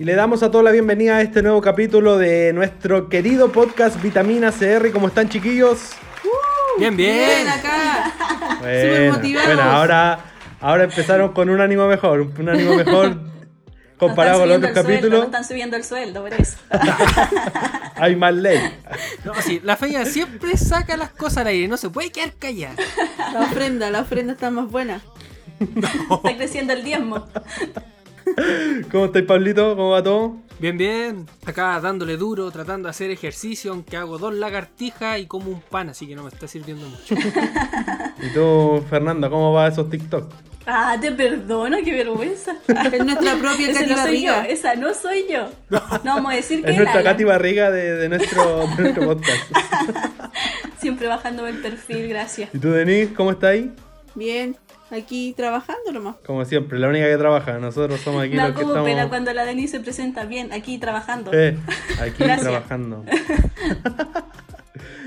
Y le damos a todos la bienvenida a este nuevo capítulo de nuestro querido podcast Vitamina CR. ¿Cómo están, chiquillos? Bien, bien. Bien, acá. Súper Bueno, motivados. bueno, ahora, ahora empezaron con un ánimo mejor, un ánimo mejor comparado con los otros No sueldo, capítulos. no están subiendo el sueldo, por eso. Hay más ley. No, sí, la feña siempre saca las cosas al aire, no se puede quedar callada. La ofrenda, la ofrenda está más buena. Está creciendo el diezmo. ¿Cómo estáis, Pablito? ¿Cómo va todo? Bien, bien. Acá dándole duro, tratando de hacer ejercicio, aunque hago dos lagartijas y como un pan, así que no me está sirviendo mucho. ¿Y tú, Fernanda, cómo va esos TikTok? Ah, te perdono, qué vergüenza. Es nuestra propia Esa Katy no soy yo, esa no soy yo. No vamos a decir que Es nuestra. Katy Barriga de, de nuestro, de nuestro podcast. Siempre bajándome el perfil, gracias. ¿Y tú, Denise, cómo estás ahí? Bien, aquí trabajando nomás. Como siempre, la única que trabaja. Nosotros somos aquí los que como pena estamos cuando la Denise se presenta bien, aquí trabajando. eh, aquí trabajando.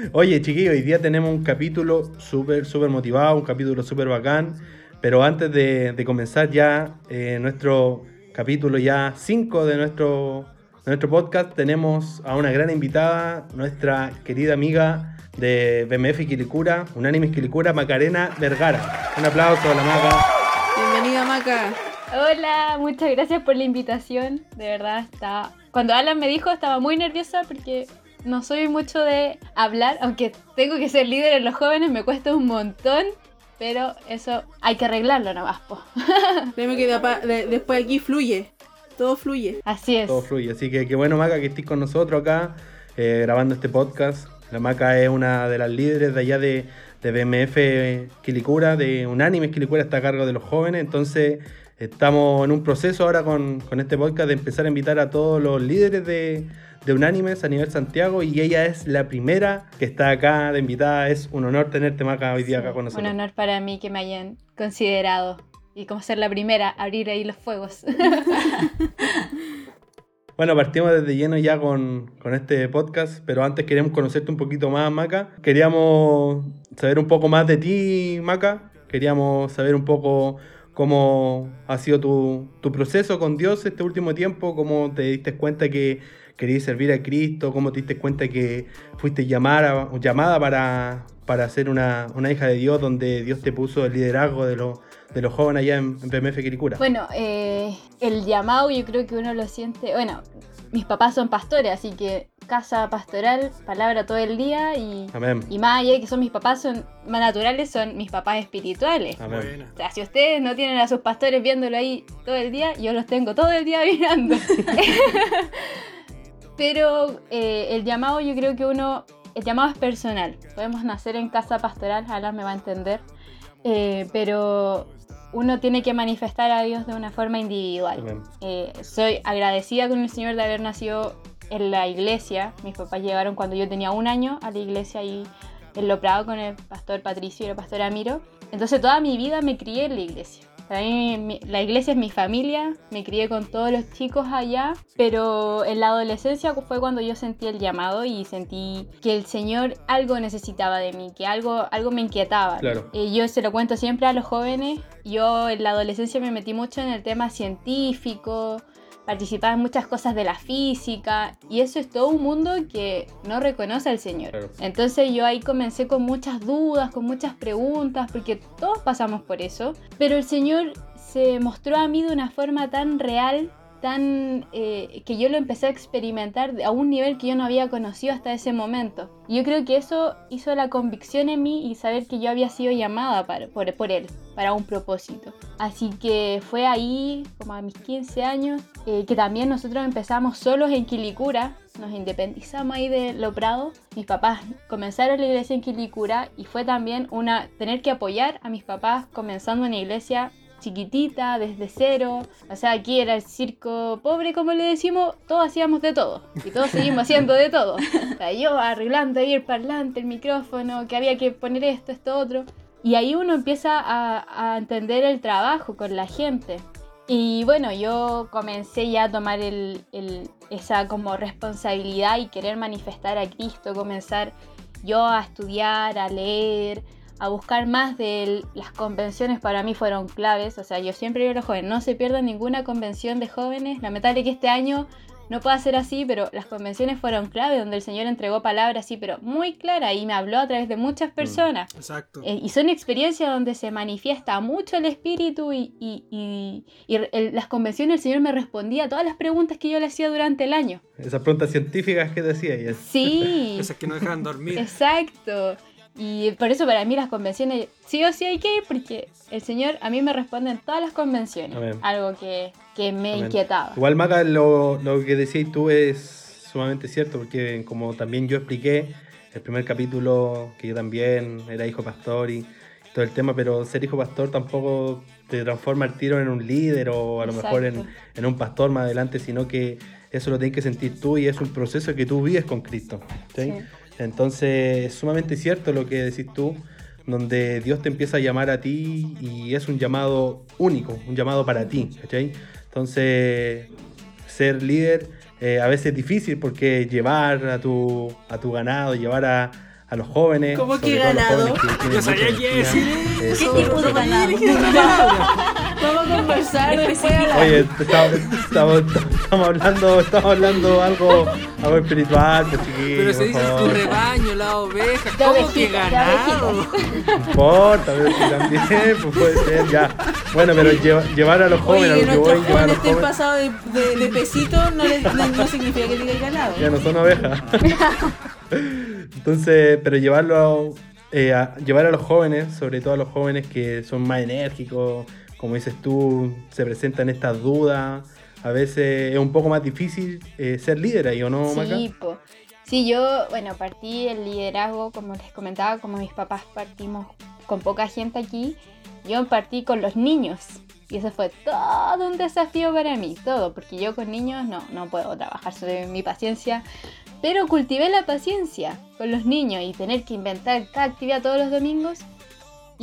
Oye, chiquillos, hoy día tenemos un capítulo súper, súper motivado, un capítulo súper bacán. Pero antes de, de comenzar ya eh, nuestro capítulo ya 5 de nuestro, de nuestro podcast, tenemos a una gran invitada, nuestra querida amiga de BMF Quilicura, Unánimes Quilicura, Macarena Vergara. Un aplauso a la Maca. Bienvenida, Maca. Hola, muchas gracias por la invitación. De verdad, está. Cuando Alan me dijo, estaba muy nerviosa porque no soy mucho de hablar, aunque tengo que ser líder en los jóvenes, me cuesta un montón. Pero eso hay que arreglarlo nomás, po. Que de- después aquí fluye. Todo fluye. Así es. Todo fluye. Así que qué bueno, Maca, que estés con nosotros acá eh, grabando este podcast. La Maca es una de las líderes de allá de, de BMF Quilicura, de Unánimes Quilicura, está a cargo de los jóvenes. Entonces, estamos en un proceso ahora con, con este podcast de empezar a invitar a todos los líderes de, de Unánimes a nivel Santiago. Y ella es la primera que está acá de invitada. Es un honor tenerte, Maca, hoy día acá con Un nosotros. honor para mí que me hayan considerado. Y como ser la primera, abrir ahí los fuegos. Bueno, partimos desde lleno ya con, con este podcast, pero antes queríamos conocerte un poquito más, Maca. Queríamos saber un poco más de ti, Maca. Queríamos saber un poco cómo ha sido tu, tu proceso con Dios este último tiempo, cómo te diste cuenta que querías servir a Cristo, cómo te diste cuenta que fuiste llamada, llamada para, para ser una, una hija de Dios, donde Dios te puso el liderazgo de, los de los jóvenes allá en, en PMF Quiricura. Bueno, eh, el llamado yo creo que uno lo siente, bueno, mis papás son pastores, así que casa pastoral, palabra todo el día y, Amén. y más allá de que son mis papás son más naturales, son mis papás espirituales. Amén. O sea, si ustedes no tienen a sus pastores viéndolo ahí todo el día, yo los tengo todo el día mirando. Pero eh, el llamado yo creo que uno, el llamado es personal. Podemos nacer en casa pastoral, Alan me va a entender. Eh, pero uno tiene que manifestar a Dios de una forma individual. Eh, soy agradecida con el Señor de haber nacido en la iglesia. Mis papás llegaron cuando yo tenía un año a la iglesia y en Lo Prado con el pastor Patricio y el pastor Amiro. Entonces toda mi vida me crié en la iglesia. Para mí mi- la iglesia es mi familia, me crié con todos los chicos allá, pero en la adolescencia fue cuando yo sentí el llamado y sentí que el Señor algo necesitaba de mí, que algo, algo me inquietaba. Claro. Eh, yo se lo cuento siempre a los jóvenes. Yo en la adolescencia me metí mucho en el tema científico, participaba en muchas cosas de la física y eso es todo un mundo que no reconoce al Señor. Claro. Entonces yo ahí comencé con muchas dudas, con muchas preguntas, porque todos pasamos por eso, pero el Señor se mostró a mí de una forma tan real, eh, que yo lo empecé a experimentar a un nivel que yo no había conocido hasta ese momento. Yo creo que eso hizo la convicción en mí y saber que yo había sido llamada para- por, por Él, para un propósito. Así que fue ahí, como a mis 15 años, eh, que también nosotros empezamos solos en Quilicura, nos independizamos ahí de Lo Prado. Mis papás comenzaron la iglesia en Quilicura y fue también una tener que apoyar a mis papás comenzando una iglesia chiquitita, desde cero. O sea, aquí era el circo pobre, como le decimos, todos hacíamos de todo. Y todos seguimos haciendo de todo. O sea, yo arreglando ahí el parlante, el micrófono, que había que poner esto, esto, otro. Y ahí uno empieza a, a entender el trabajo con la gente. Y bueno, yo comencé ya a tomar el- el- esa como responsabilidad y querer manifestar a Cristo, comenzar yo a estudiar, a leer, a buscar más de él. Las convenciones para mí fueron claves, o sea, yo siempre digo a los jóvenes, no se pierdan ninguna convención de jóvenes. Lamentable que este año no pueda ser así, pero las convenciones fueron clave, donde el Señor entregó palabras así, pero muy clara y me habló a través de muchas personas. Exacto. Eh, y son experiencias donde se manifiesta mucho el espíritu y, y- y- y el- las convenciones el Señor me respondía a todas las preguntas que yo le hacía durante el año. Esas preguntas científicas que decía y es. Sí, Esas que no dejan dormir. exacto. Y por eso para mí las convenciones sí o sí hay que ir porque el Señor a mí me responde en todas las convenciones. Amén. Algo que, que me Amén. inquietaba. Igual, Maca, lo, lo que decías tú es sumamente cierto, porque como también yo expliqué, el primer capítulo, que yo también era hijo pastor y todo el tema, pero ser hijo pastor tampoco te transforma el tiro en un líder o a lo mejor en, Exacto. en un pastor más adelante, sino que eso lo tienes que sentir tú y es un proceso que tú vives con Cristo. ¿sí? Sí. Entonces, es sumamente cierto lo que decís tú, donde Dios te empieza a llamar a ti y es un llamado único, un llamado para ti, ¿cachai? Entonces, ser líder eh, a veces es difícil porque llevar a tu, a tu ganado, llevar a, a los jóvenes. ¿Cómo que ganado? jóvenes que tienen Yo sabía que decir eso. ¿Qué tipo de ganado? Vamos a conversar después a la- Oye, estamos, estamos, estamos hablando, estamos hablando algo, algo espiritual, pues. Pero se dice tu rebaño, la oveja. ¿Cómo que ovejitas, de ganado? No importa, pero si también pues puede ser ya. Bueno, pero lleva- llevar a los jóvenes, Oye, a que lo que voy, llevar a jóvenes los estén jóvenes, pasados de, de, de pesito no, les- no, no significa que diga ganado. ya no son ovejas. Entonces, pero llevarlo eh, a, llevar a los jóvenes, sobre todo a los jóvenes que son más enérgicos, como dices tú, se presentan estas dudas. A veces es un poco más difícil eh, ser líder ahí, ¿o no, Maca? Sí, po. Sí, yo, bueno, partí el liderazgo, como les comentaba, como mis papás partimos con poca gente aquí, yo partí con los niños. Y eso fue todo un desafío para mí, todo, porque yo con niños no, no puedo trabajar sobre mi paciencia, pero cultivé la paciencia con los niños y tener que inventar cada actividad todos los domingos.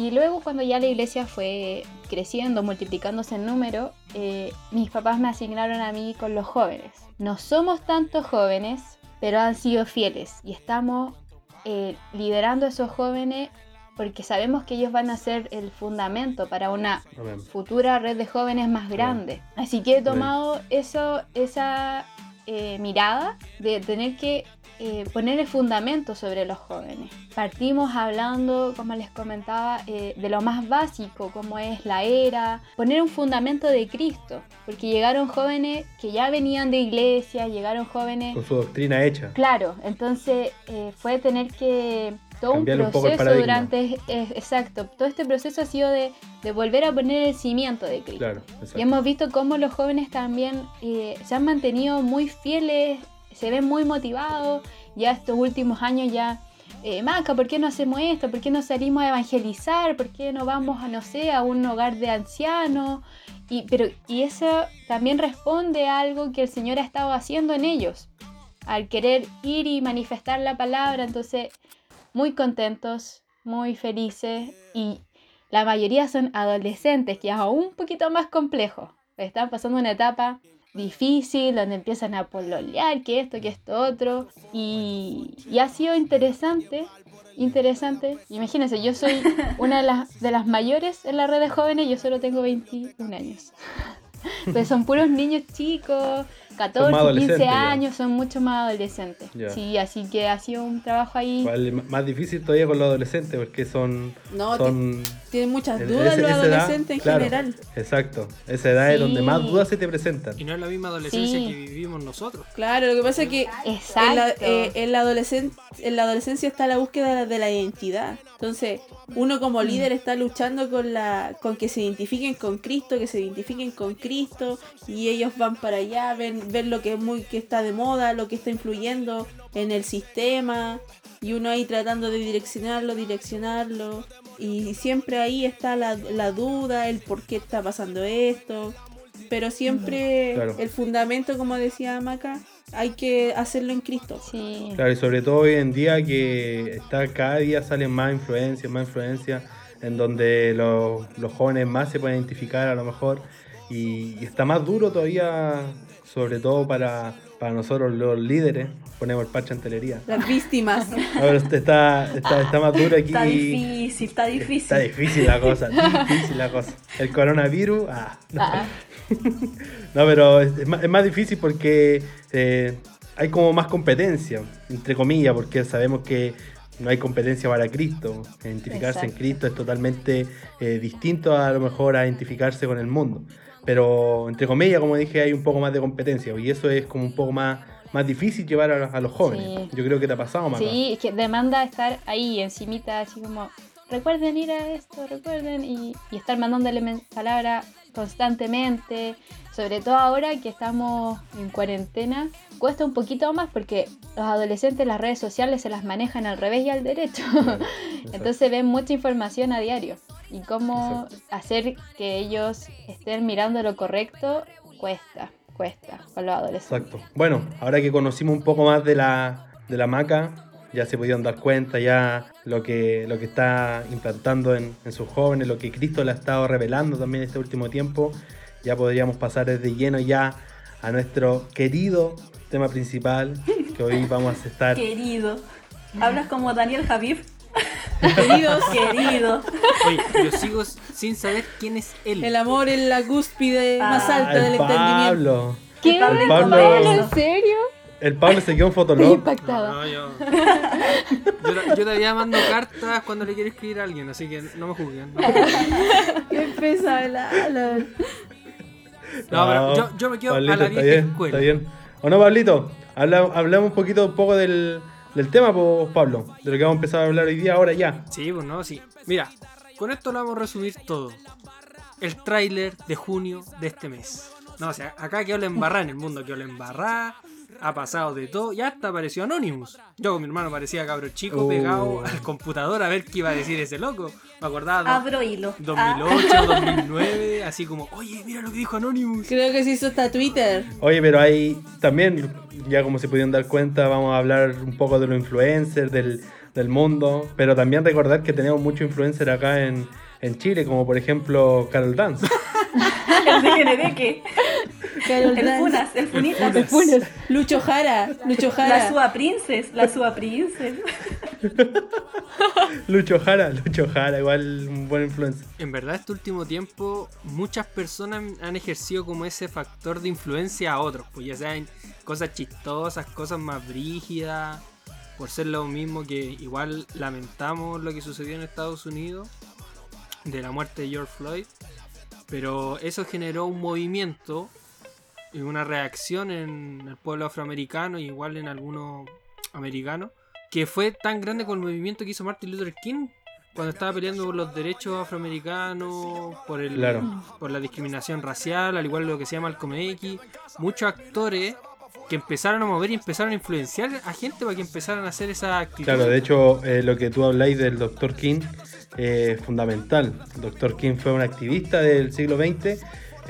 Y luego cuando ya la iglesia fue creciendo, multiplicándose en número, eh, mis papás me asignaron a mí con los jóvenes. No somos tantos jóvenes, pero han sido fieles y estamos eh, liderando a esos jóvenes porque sabemos que ellos van a ser el fundamento para una Amén. futura red de jóvenes más grande. Así que he tomado eso, esa eh, mirada de tener que eh, poner el fundamento sobre los jóvenes. Partimos hablando, como les comentaba, eh, de lo más básico, como es la era, poner un fundamento de Cristo, porque llegaron jóvenes que ya venían de iglesia, llegaron jóvenes Con su doctrina hecha. Claro, entonces eh, fue tener que todo un proceso durante, eh, exacto, todo este proceso ha sido de, de volver a poner el cimiento de Cristo. Claro, Y hemos visto cómo los jóvenes también eh, se han mantenido muy fieles, se ven muy motivados, ya estos últimos años ya, eh, Maca, ¿por qué no hacemos esto? ¿Por qué no salimos a evangelizar? ¿Por qué no vamos a, no sé, a un hogar de ancianos? Y, pero, y eso también responde a algo que el Señor ha estado haciendo en ellos, al querer ir y manifestar la palabra, entonces muy contentos, muy felices y la mayoría son adolescentes, que es aún un poquito más complejo. Están pasando una etapa difícil, donde empiezan a pololear, que esto, que esto otro. Y, y ha sido interesante, interesante. Imagínense, yo soy una de las, de las mayores en la red de jóvenes, yo solo tengo 21 años. Pero son puros niños chicos, 14, 15 adolescentes ya. años, son mucho más adolescentes. Ya. Sí, así que ha sido un trabajo ahí. Igual es más difícil todavía con los adolescentes porque son. No, son Tienen muchas dudas ese- los edad, adolescentes en claro, general. Exacto. Esa edad es donde más dudas se te presentan. Y no es la misma adolescencia Sí. que vivimos nosotros. Claro, lo que pasa es que Exacto. en la, eh, en, la adolescen- en la adolescencia está la búsqueda de la identidad. Entonces, uno Mm. como líder está luchando con la con que se identifiquen con Cristo, que se identifiquen con Cristo y ellos van para allá, ven, ven lo que es muy que está de moda, lo que está influyendo en el sistema y uno ahí tratando de direccionarlo, direccionarlo y siempre ahí está la, la duda, el por qué está pasando esto. Pero siempre Claro. el fundamento, como decía Maca, hay que hacerlo en Cristo. Sí. Claro, y sobre todo hoy en día que está cada día salen más influencias, más influencias, en donde los, los jóvenes más se pueden identificar a lo mejor. Y, y está más duro todavía, sobre todo para, para nosotros los líderes, ponemos el parche en telería. Las víctimas. Ahora este está, está, está más duro aquí. Está difícil, está difícil. Está difícil la cosa, difícil la cosa. El coronavirus, ah. No, Ah, No, pero es, más, es más difícil porque eh, hay como más competencia, entre comillas, porque sabemos que no hay competencia para Cristo. Identificarse en. Cristo es totalmente eh, distinto a lo mejor a identificarse con el mundo. Pero entre comillas, como dije, hay un poco más de competencia y eso es como un poco más, más difícil llevar a, a los jóvenes. Sí. Yo creo que te ha pasado más. sí, es que demanda estar ahí encimita, así como, recuerden ir a esto, recuerden, y, y estar mandándole palabras constantemente, sobre todo ahora que estamos en cuarentena, cuesta un poquito más porque los adolescentes las redes sociales se las manejan al revés y al derecho. Entonces ven mucha información a diario y cómo hacer que ellos estén mirando lo correcto cuesta, cuesta con los adolescentes. Exacto. Bueno, ahora que conocimos un poco más de la, de la maca, ya se pudieron dar cuenta ya lo que, lo que está implantando en, en sus jóvenes, lo que Cristo le ha estado revelando también este último tiempo. Ya podríamos pasar desde lleno ya a nuestro querido tema principal, que hoy vamos a estar... Querido. Hablas como Daniel Javif. Queridos, Querido. Oye, yo sigo sin saber quién es él. el amor es la cúspide más Ah, alta del el entendimiento. Pablo. ¿Qué? El Pablo- Pablo- ¿En serio? El Pablo se quedó en Estoy Fotolog. impactada. No, yo, yo, yo todavía mando cartas cuando le quiero escribir a alguien, así que no me juzguen. No. Qué pesa la, la- No, pero yo, yo me quedo Pablito, a la está vieja bien, escuela. Está bien. ¿O no, Pablito? Habla- hablamos un poquito un poco del, del tema, pues, Pablo. De lo que vamos a empezar a hablar hoy día, ahora ya. Sí, pues no, sí. Mira, con esto lo vamos a resumir todo. El tráiler de junio de este mes. No, o sea, acá quedó la embarrada en el mundo, quedó la embarrada. Ha pasado de todo, ya hasta apareció Anonymous. Yo con mi hermano parecía cabro chico Oh. pegado al computador a ver qué iba a decir ese loco. Me acordaba Abro hilo. Ah, 2008, 2009, así como, oye, mira lo que dijo Anonymous. Creo que se hizo hasta Twitter. Oye, pero hay también, ya como se pudieron dar cuenta, vamos a hablar un poco de los influencers, del, del mundo, pero también recordar que tenemos muchos influencers acá en, en Chile, como por ejemplo Carol Dance. el de. Carol El Dance. Funas, el Funitas. El Funas. Lucho Jara. Lucho La. Sua Princess, la Sua Princess. Lucho Jara, Lucho Jara, igual un buen influencer. En verdad, este último tiempo, muchas personas han ejercido como ese factor de influencia a otros, pues ya sean cosas chistosas, cosas más brígidas, por ser lo mismo que igual lamentamos lo que sucedió en Estados Unidos, de la muerte de George Floyd, pero eso generó un movimiento y una reacción en el pueblo afroamericano y igual en algunos americanos, que fue tan grande con el movimiento que hizo Martin Luther King cuando estaba peleando por los derechos afroamericanos, por el Claro. por la discriminación racial, al igual que lo que se llama Malcolm X, muchos actores que empezaron a mover y empezaron a influenciar a gente para que empezaran a hacer esa actitud. Claro, de hecho, eh, lo que tú habláis del Dr. King eh, es fundamental. Dr. King fue un activista del siglo XX,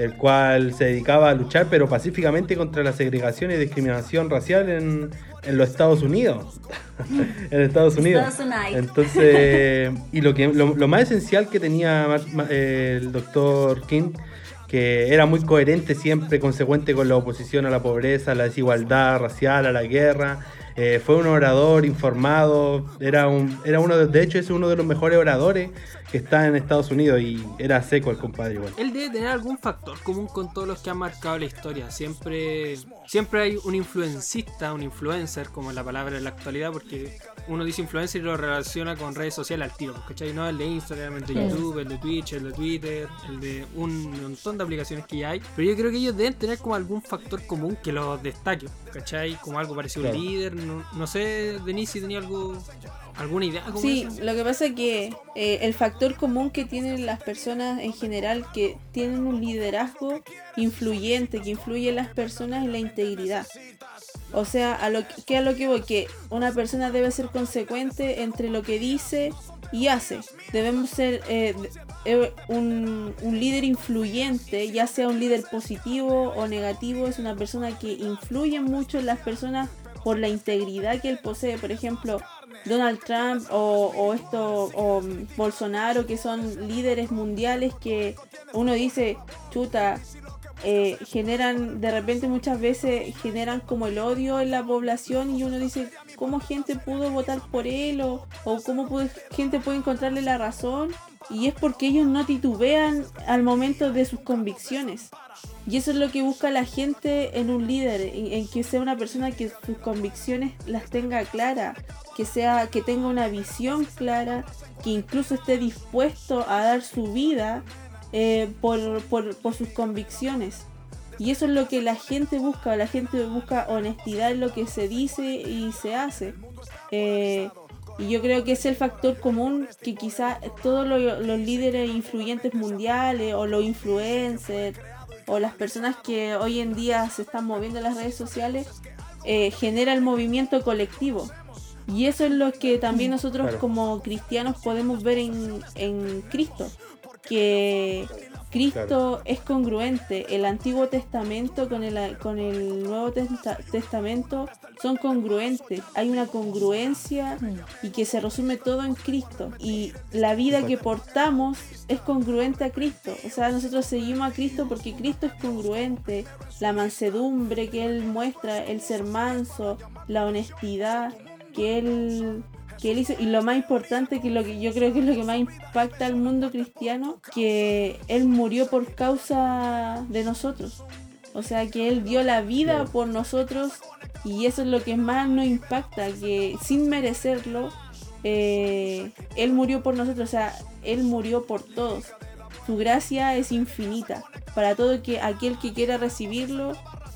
el cual se dedicaba a luchar, pero pacíficamente, contra la segregación y discriminación racial en, en los Estados Unidos. en Estados Unidos. Entonces, y lo, que, lo, lo más esencial que tenía el Dr. King que era muy coherente siempre, consecuente con la oposición a la pobreza, a la desigualdad racial, a la guerra. Eh, fue un orador informado, era, un, era uno de, de hecho es uno de los mejores oradores que está en Estados Unidos y era seco el compadre igual. Él debe tener algún factor común con todos los que han marcado la historia. Siempre, siempre hay un influencista, un influencer, como es la palabra en la actualidad, porque uno dice influencer y lo relaciona con redes sociales al tiro, pues, ¿cachai? No el de Instagram, el de. YouTube, el de Twitch, el de Twitter, el de un montón de aplicaciones que ya hay. Pero yo creo que ellos deben tener como algún factor común que los destaque, ¿cachai? Como algo parecido a un líder. No, no sé, Denise, si tenía algo, alguna idea. Sí, esa. lo que pasa es que eh, el factor común que tienen las personas en general que tienen un liderazgo influyente, que influye en las personas en la integridad. O sea, a lo que, que a lo que voy, que una persona debe ser consecuente entre lo que dice y hace. Debemos ser eh, eh, un, un líder influyente, ya sea un líder positivo o negativo, es una persona que influye mucho en las personas por la integridad que él posee. Por ejemplo, Donald Trump o, esto o mm, Bolsonaro que son líderes mundiales que uno dice chuta eh, generan, de repente muchas veces generan como el odio en la población y uno dice, ¿cómo gente pudo votar por él? O, cómo gente puede encontrarle la razón. Y es porque ellos no titubean al momento de sus convicciones. Y eso es lo que busca la gente en un líder, en, que sea una persona que sus convicciones las tenga claras, que sea, que tenga una visión clara, que incluso esté dispuesto a dar su vida eh, por, por- por sus convicciones. Y eso es lo que la gente busca, la gente busca honestidad en lo que se dice y se hace. Eh, y yo creo que es el factor común que quizá todos lo- los líderes influyentes mundiales o los influencers o las personas que hoy en día se están moviendo en las redes sociales eh, genera el movimiento colectivo. Y eso es lo que también nosotros Claro. como cristianos podemos ver en, en Cristo. Que Cristo Claro. es congruente. El Antiguo Testamento con el, con el Nuevo Testa- Testamento son congruentes. Hay una congruencia y que se resume todo en Cristo. Y la vida que portamos es congruente a Cristo. O sea, nosotros seguimos a Cristo porque Cristo es congruente. La mansedumbre que Él muestra, el ser manso, la honestidad que Él que él hizo y lo más importante que lo que yo creo que es lo que más impacta al mundo cristiano que él murió por causa de nosotros. O sea que él dio la vida por nosotros y eso es lo que más nos impacta que sin merecerlo eh, él murió por nosotros. O sea él murió por todos. Su gracia es infinita. Para todo que aquel que quiera recibirlo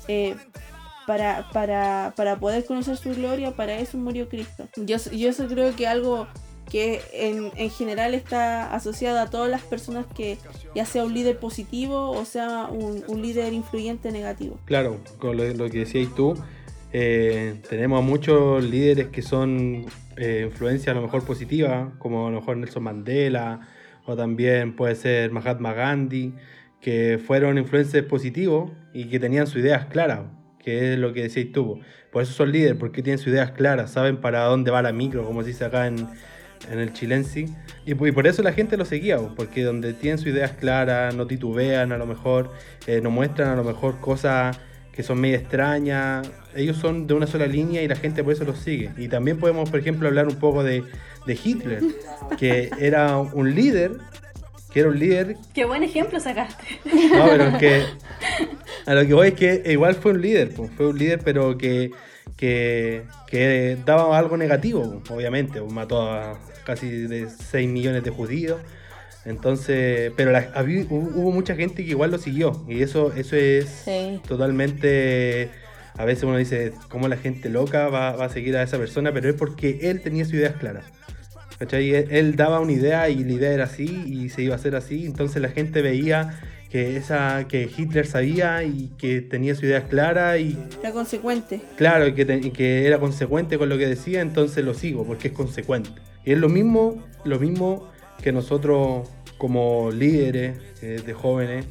eh, para, para, para poder conocer su gloria, para eso murió Cristo. Yo, yo eso creo que algo que en, en general está asociado a todas las personas que ya sea un líder positivo o sea un, un líder influyente negativo. Claro, con lo, lo que decías tú, eh, tenemos a muchos líderes que son eh, influencia a lo mejor positiva, como a lo mejor Nelson Mandela, o también puede ser Mahatma Gandhi, que fueron influencers positivos y que tenían sus ideas claras, que es lo que decías tú. Por eso son líderes, porque tienen sus ideas claras, saben para dónde va la micro, como se dice acá en, en el chilense. Y, y por eso la gente lo seguía, porque donde tienen sus ideas claras, no titubean a lo mejor, eh, no muestran a lo mejor cosas que son medio extrañas. Ellos son de una sola línea y la gente por eso los sigue. Y también podemos, por ejemplo, hablar un poco de, de Hitler, que era un líder, que era un líder Qué buen ejemplo sacaste. no, pero es que a lo que voy es que igual fue un líder, pues, fue un líder, pero que, que, que daba algo negativo, obviamente, pues, mató a casi de 6 millones de judíos. Entonces, pero la- hubo, hubo mucha gente que igual lo siguió, y eso, eso es Sí. totalmente. A veces uno dice, ¿cómo la gente loca va, va a seguir a esa persona? Pero es porque él tenía sus ideas claras. ¿Cachai? Él, daba una idea y la idea era así y se iba a hacer así. Entonces la gente veía que, esa, que Hitler sabía y que tenía sus ideas claras y Era consecuente. claro, y que, te- que era consecuente con lo que decía, entonces lo sigo porque es consecuente. Y es lo mismo, lo mismo que nosotros como líderes eh, de jóvenes,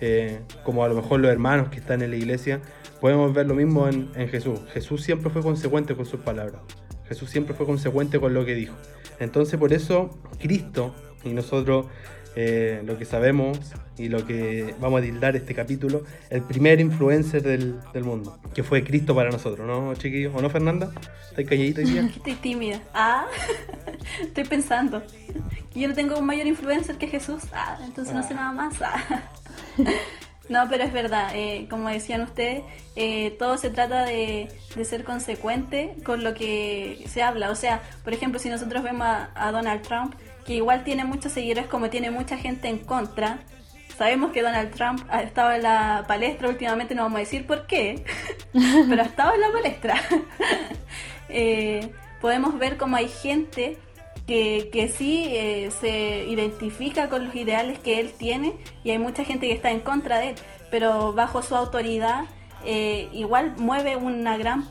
eh, como a lo mejor los hermanos que están en la iglesia, podemos ver lo mismo en, en Jesús. Jesús siempre fue consecuente con sus palabras. Jesús siempre fue consecuente con lo que dijo. Entonces por eso Cristo y nosotros eh, lo que sabemos y lo que vamos a tildar este capítulo, el primer influencer del, del mundo, que fue Cristo para nosotros, ¿no, chiquillos? ¿O no, Fernanda? ¿Estás calladita hoy día? Estoy tímida. Ah, estoy pensando. Que yo no tengo un mayor influencer que Jesús. Ah, entonces no sé nada más. Ah. No, pero es verdad, eh, como decían ustedes, eh, todo se trata de, de ser consecuente con lo que se habla. O sea, por ejemplo, si nosotros vemos a, a Donald Trump, que igual tiene muchos seguidores, como tiene mucha gente en contra, sabemos que Donald Trump ha estado en la palestra últimamente, no vamos a decir por qué, pero ha estado en la palestra. Eh, podemos ver como hay gente que, que sí eh, se identifica con los ideales que él tiene y hay mucha gente que está en contra de él, pero bajo su autoridad eh, igual mueve una gran,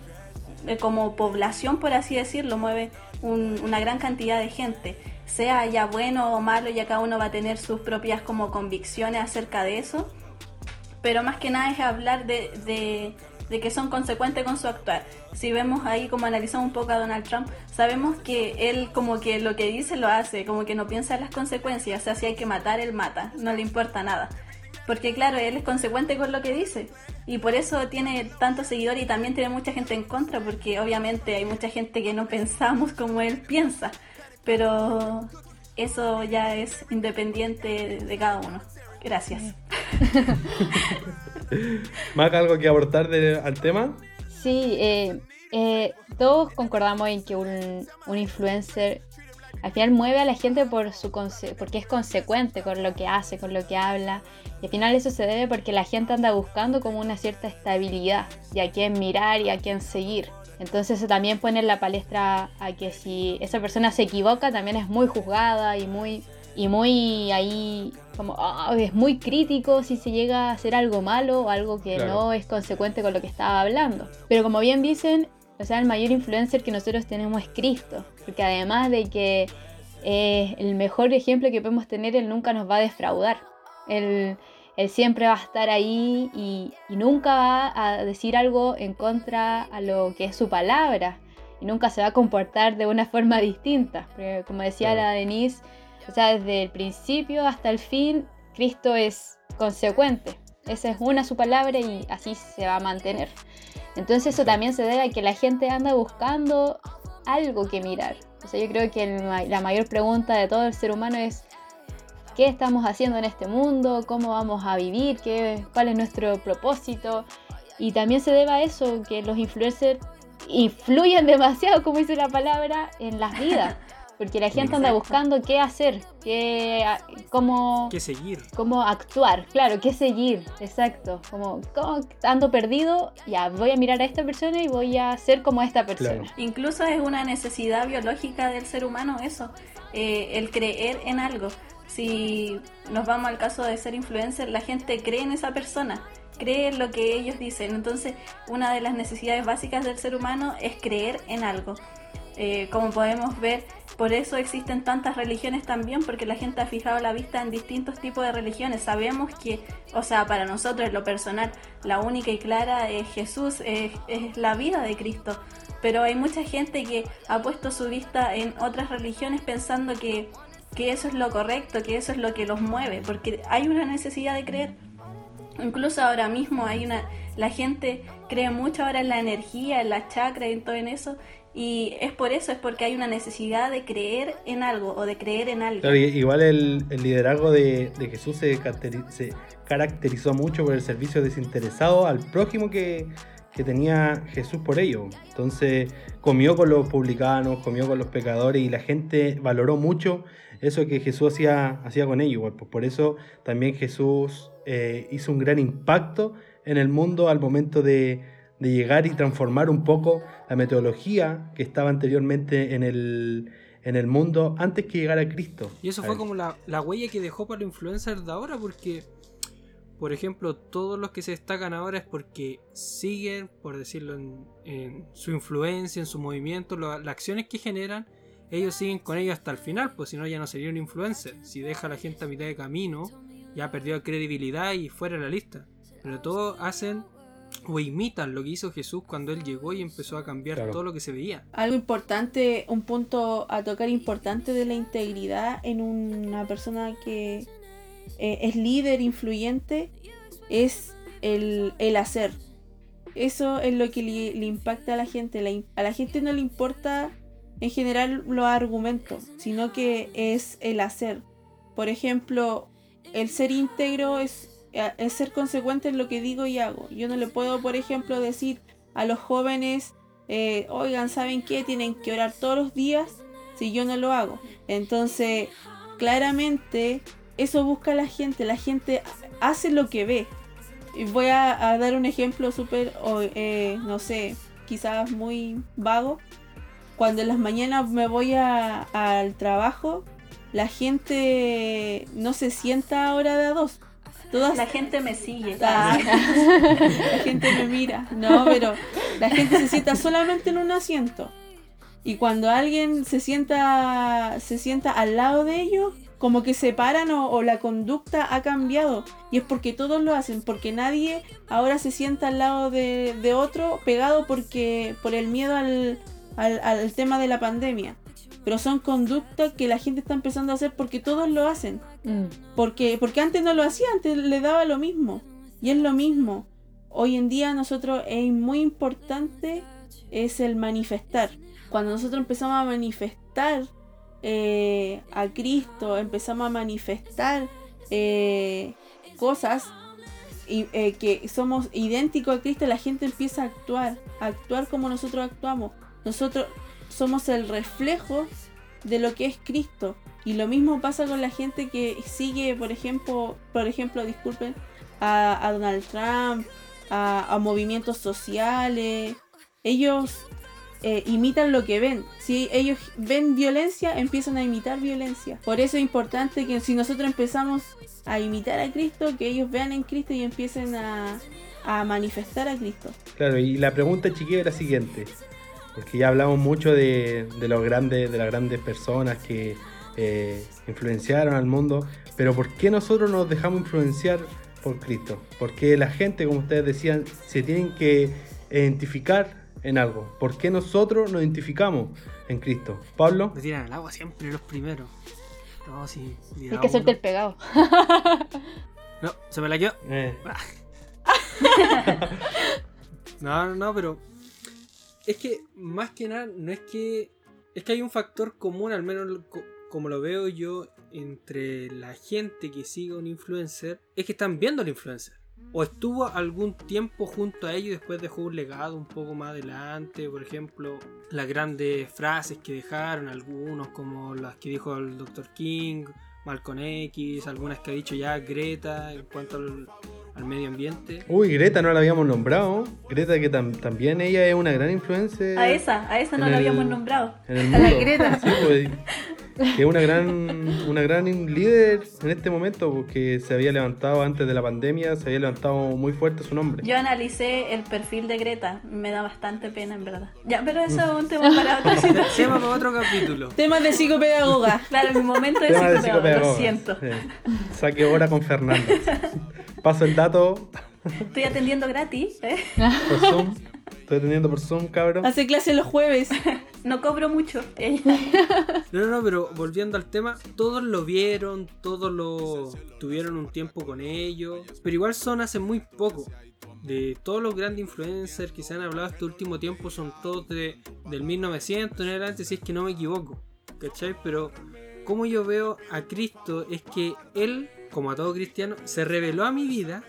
eh, como población por así decirlo, mueve un- una gran cantidad de gente. Sea ya bueno o malo, ya cada uno va a tener sus propias como convicciones acerca de eso pero más que nada es hablar de, de- de que son consecuentes con su actuar. Si vemos ahí como analizamos un poco a Donald Trump, sabemos que él como que lo que dice lo hace, como que no piensa en las consecuencias, o sea, si hay que matar, él mata, no le importa nada. porque claro, él es consecuente con lo que dice y por eso tiene tantos seguidores y también tiene mucha gente en contra, porque obviamente hay mucha gente que no pensamos como él piensa, pero eso ya es independiente de cada uno. Gracias. Maca, ¿algo que aportar al tema? Sí, eh, eh, todos concordamos en que un, un, influencer al final mueve a la gente por su porque es consecuente con lo que hace, con lo que habla. Y al final eso se debe porque la gente anda buscando como una cierta estabilidad y a quién mirar y a quién seguir. Entonces eso también pone en la palestra a que si esa persona se equivoca también es muy juzgada y muy y muy ahí como ah, es muy crítico si se llega a hacer algo malo o algo que no es consecuente con lo que estaba hablando. Pero como bien dicen, o sea, el mayor influencer que nosotros tenemos es Cristo, porque además de que es el mejor ejemplo que podemos tener, Él nunca nos va a defraudar. Él, él siempre va a estar ahí y, nunca va a decir algo en contra a lo que es su palabra. Y nunca se va a comportar de una forma distinta. como decía la Denise, o sea, desde el principio hasta el fin, Cristo es consecuente. Esa es una su palabra y así se va a mantener. Entonces eso también se debe a que la gente anda buscando algo que mirar. O sea, yo creo que la mayor pregunta de todo el ser humano es qué estamos haciendo en este mundo, cómo vamos a vivir, qué, cuál es nuestro propósito. Y también se debe a eso, que los influencers influyen demasiado, como dice la palabra, en las vidas. Porque la gente anda buscando qué hacer, qué, cómo, qué seguir. Cómo actuar, claro, qué seguir, exacto. Como, ando perdido, ya voy a mirar a esta persona y voy a ser como esta persona. Incluso es una necesidad biológica del ser humano eso, eh, el creer en algo. Si nos vamos al caso de ser influencer, la gente cree en esa persona cree en lo que ellos dicen. Entonces, una de las necesidades básicas del ser humano es creer en algo. Eh, como podemos ver, por eso existen tantas religiones también, porque la gente ha fijado la vista en distintos tipos de religiones. Sabemos que, o sea, para nosotros lo personal, la única y clara es Jesús, es, la vida de Cristo. Pero hay mucha gente que ha puesto su vista en otras religiones pensando que, que eso es lo correcto, que eso es lo que los mueve, porque hay una necesidad de creer. Incluso ahora mismo hay una, la gente cree mucho ahora en la energía, en la chakra y en todo en eso, y es por eso, es porque hay una necesidad de creer en algo o de creer en algo. igual el, liderazgo de, Jesús se, caracterizó mucho por el servicio desinteresado al prójimo que, tenía Jesús por ello. Entonces comió con los publicanos, comió con los pecadores y la gente valoró mucho eso que Jesús hacía, hacía con ellos. Pues por eso también Jesús eh, hizo un gran impacto en el mundo al momento de de llegar y transformar un poco la metodología que estaba anteriormente en el, en el mundo antes que llegara Cristo. Y eso fue como la, huella que dejó para los influencers de ahora, porque, por ejemplo, todos los que se destacan ahora es porque siguen, por decirlo, en, su influencia, en su movimiento, las acciones que generan, ellos siguen con ellos hasta el final, pues si no ya no sería un influencer. Si deja a la gente a mitad de camino, ya perdió credibilidad y fuera de la lista. Pero todos hacen o imitan lo que hizo Jesús cuando él llegó y empezó a cambiar todo lo que se veía. Algo importante, un punto a tocar importante de la integridad en una persona que eh, es líder, influyente, es el, hacer. Eso es lo que le, impacta a la gente. a la gente no le importa en general los argumentos, sino que es el hacer. Por ejemplo, el ser íntegro es es ser consecuente en lo que digo y hago. Yo no le puedo, por ejemplo, decir a los jóvenes, eh, oigan, ¿saben qué? Tienen que orar todos los días si yo no lo hago. Entonces, claramente, eso busca la gente. La gente hace lo que ve. Voy a, dar un ejemplo súper, eh, no sé, quizás muy vago. Cuando en las mañanas me voy al trabajo, la gente no se sienta ahora de a dos la gente me sigue. Ah. la gente me mira. No, pero la gente se sienta solamente en un asiento. Y cuando alguien se sienta, se sienta al lado de ellos, como que se paran o, la conducta ha cambiado. Y es porque todos lo hacen, porque nadie ahora se sienta al lado de, otro pegado porque por el miedo al, al tema de la pandemia. Pero son conductas que la gente está empezando a hacer porque todos lo hacen. Mm. Porque, porque antes no lo hacía, antes le daba lo mismo. Y es lo mismo. Hoy en día nosotros es muy importante es el manifestar. Cuando nosotros empezamos a manifestar eh, a Cristo, empezamos a manifestar eh, cosas y, eh, que somos idénticos a Cristo, la gente empieza a actuar, a actuar como nosotros actuamos. Nosotros somos el reflejo de lo que es Cristo. Y lo mismo pasa con la gente que sigue, por ejemplo, por ejemplo, disculpen, a, Donald Trump, a, movimientos sociales. Ellos eh, imitan lo que ven. Si ellos ven violencia, empiezan a imitar violencia. Por eso es importante que si nosotros empezamos a imitar a Cristo, que ellos vean en Cristo y empiecen a, a manifestar a Cristo. Claro, y la pregunta chiquilla es la siguiente. Porque ya hablamos mucho de, de los grandes, de las grandes personas que eh, influenciaron al mundo. Pero ¿por qué nosotros nos dejamos influenciar por Cristo? Porque la gente, como ustedes decían, se tienen que identificar en algo. ¿Por qué nosotros nos identificamos en Cristo? Pablo. Me tiran al agua siempre los primeros. No, sí. Hay que hacerte el pegado. No, se me la quedó. Eh, No, no, no, pero. Es que más que nada, no es que. Es que hay un factor común, al menos co- como lo veo yo, entre la gente que sigue a un influencer, es que están viendo al influencer. O estuvo algún tiempo junto a ellos y después dejó un legado un poco más adelante. Por ejemplo, las grandes frases que dejaron, algunos como las que dijo el Dr. King, Malcolm X, algunas que ha dicho ya Greta en cuanto al, al medio ambiente. Uy, Greta no la habíamos nombrado. Greta que tam- también ella es una gran influencia A esa, a esa no en la el- habíamos nombrado. en el A la. Greta. Sí, pues, que es una gran, una gran líder en este momento porque se había levantado antes de la pandemia, se había levantado muy fuerte su nombre. Yo analicé el perfil de Greta, me da bastante pena en verdad. Ya, pero eso es un tema para otra situación. Tema para otro capítulo. Temas de psicopedagoga. Claro, mi momento de de psicopedagoga, lo psicopedagoga. siento. Sí. Saque hora con Fernando. Paso el dato Estoy atendiendo gratis, ¿eh? por Zoom. Estoy atendiendo por Zoom, cabrón. Hace clase los jueves. No cobro mucho. No, no, no, pero volviendo al tema, todos lo vieron, todos lo tuvieron un tiempo con ellos, pero igual son hace muy poco. De todos los grandes influencers que se han hablado este último tiempo son todos de, del 1900 en adelante, si es que no me equivoco, ¿cachai? Pero como yo veo a Cristo es que Él, como a todo cristiano, se reveló a mi vida,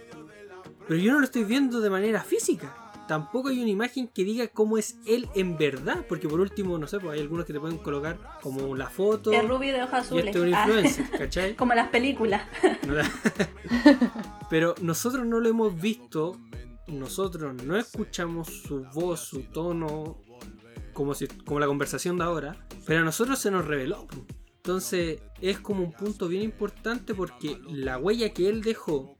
pero yo no lo estoy viendo de manera física. Tampoco hay una imagen que diga cómo es él en verdad, porque por último, no sé, pues hay algunos que te pueden colocar como la foto Es rubio de ojos y azules. este es un Ah, influencer, ¿cachai? como las películas. Pero nosotros no lo hemos visto, nosotros no escuchamos su voz, su tono, como, si, como la conversación de ahora, pero a nosotros se nos reveló. Entonces es como un punto bien importante porque la huella que él dejó,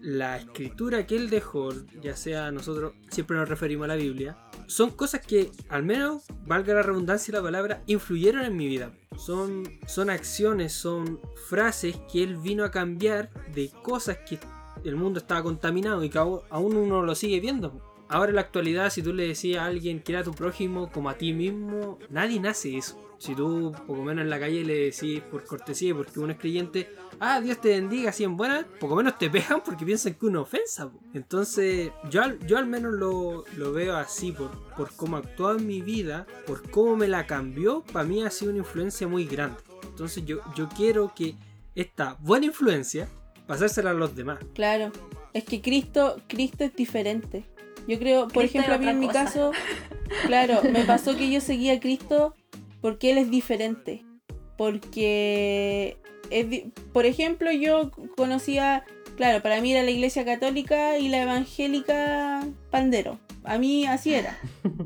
la escritura que él dejó, ya sea nosotros siempre nos referimos a la Biblia, son cosas que, al menos, valga la redundancia y la palabra, influyeron en mi vida. Son, son acciones, son frases que él vino a cambiar de cosas que el mundo estaba contaminado y que aún uno lo sigue viendo. Ahora en la actualidad, si tú le decías a alguien que era tu prójimo como a ti mismo, nadie nace eso. Si tú, poco menos en la calle, le decís por cortesía, porque uno es creyente, ah, Dios te bendiga, así en buena, poco menos te pegan porque piensan que es una ofensa. po. Entonces, yo al, yo al menos lo, lo veo así, por, por cómo actuó en mi vida, por cómo me la cambió, para mí ha sido una influencia muy grande. Entonces, yo, yo quiero que esta buena influencia, pasársela a los demás. Claro. Es que Cristo, Cristo es diferente. Yo creo, por Cristo ejemplo, a mí en mi caso, claro, me pasó que yo seguía a Cristo porque Él es diferente. Porque, es por ejemplo, yo conocía, claro, para mí era la iglesia católica y la evangélica pandero. A mí así era.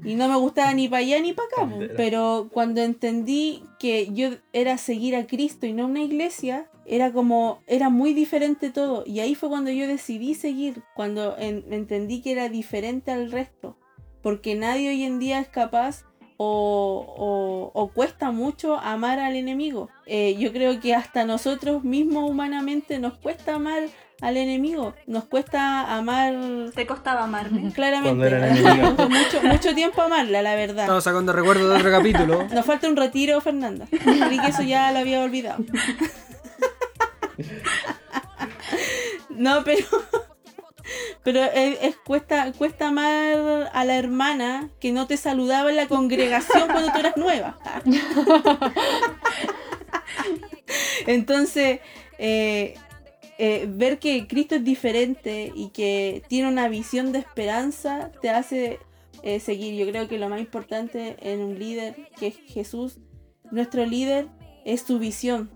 Y no me gustaba ni para allá ni para acá. Pero cuando entendí que yo era seguir a Cristo y no una iglesia, era como, era muy diferente todo. Y ahí fue cuando yo decidí seguir, cuando en- entendí que era diferente al resto. Porque nadie hoy en día es capaz o, o, cuesta mucho amar al enemigo. Eh, yo creo que hasta nosotros mismos humanamente nos cuesta amar al enemigo. Nos cuesta amar. Te costaba amarme. Claramente. mucho, mucho tiempo amarla, la verdad. Estamos sacando recuerdos de otro capítulo. Nos falta un retiro, Fernanda. Y que eso ya lo había olvidado. No, pero. Pero es, cuesta, cuesta amar a la hermana que no te saludaba en la congregación cuando tú eras nueva. Entonces, eh, eh, ver que Cristo es diferente y que tiene una visión de esperanza te hace eh, seguir. Yo creo que lo más importante en un líder que es Jesús, nuestro líder, es su visión.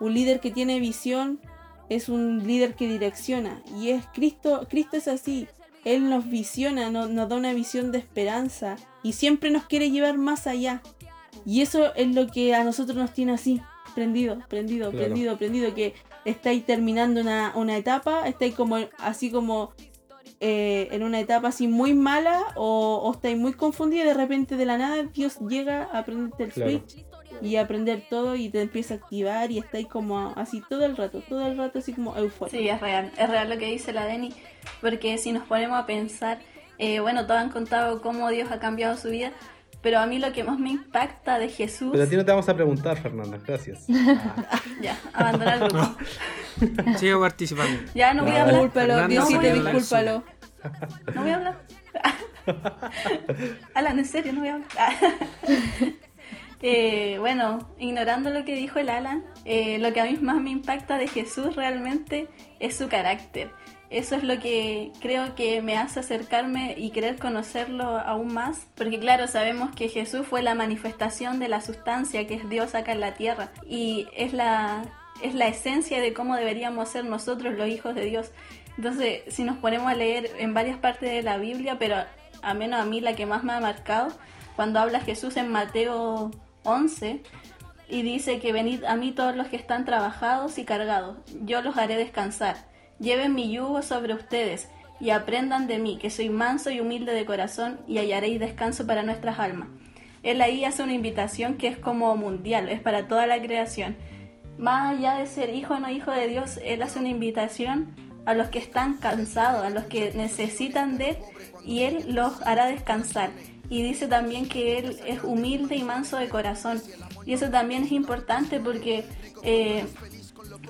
Un líder que tiene visión es un líder que direcciona y es Cristo, Cristo es así, Él nos visiona, nos, da una visión de esperanza y siempre nos quiere llevar más allá. Y eso es lo que a nosotros nos tiene así, prendido, prendido, prendido, prendido, que estáis terminando una, una etapa, estáis como así como eh, en una etapa así muy mala o, o estáis muy confundidos y de repente de la nada Dios llega a prenderte el switch y aprender todo y te empieza a activar y estáis como así todo el rato, todo el rato así como eufórico. Sí, es real, es real lo que dice la Deni, porque si nos ponemos a pensar, eh, bueno, todos han contado cómo Dios ha cambiado su vida, pero a mí lo que más me impacta de Jesús... Pero a ti no te vamos a preguntar, Fernanda, gracias. ya, abandonar el grupo. Sigo participando. Ya, no voy a hablar. Discúlpalo, Diosito, discúlpalo. No voy a hablar. Alan, en serio, no voy a hablar. Eh, bueno, ignorando lo que dijo el Alan, eh, lo que a mí más me impacta de Jesús realmente es su carácter. Eso es lo que creo que me hace acercarme y querer conocerlo aún más, porque claro, sabemos que Jesús fue la manifestación de la sustancia que es Dios acá en la tierra y es la, es la esencia de cómo deberíamos ser nosotros los hijos de Dios. Entonces, si nos ponemos a leer en varias partes de la Biblia, pero a menos a mí la que más me ha marcado, cuando habla Jesús en Mateo 11 y dice que venid a mí todos los que están trabajados y cargados, yo los haré descansar. Lleven mi yugo sobre ustedes y aprendan de mí, que soy manso y humilde de corazón, y hallaréis descanso para nuestras almas. Él ahí hace una invitación que es como mundial, es para toda la creación. Más allá de ser hijo o no hijo de Dios, Él hace una invitación a los que están cansados, a los que necesitan de Él, y Él los hará descansar y dice también que él es humilde y manso de corazón. Y eso también es importante porque eh,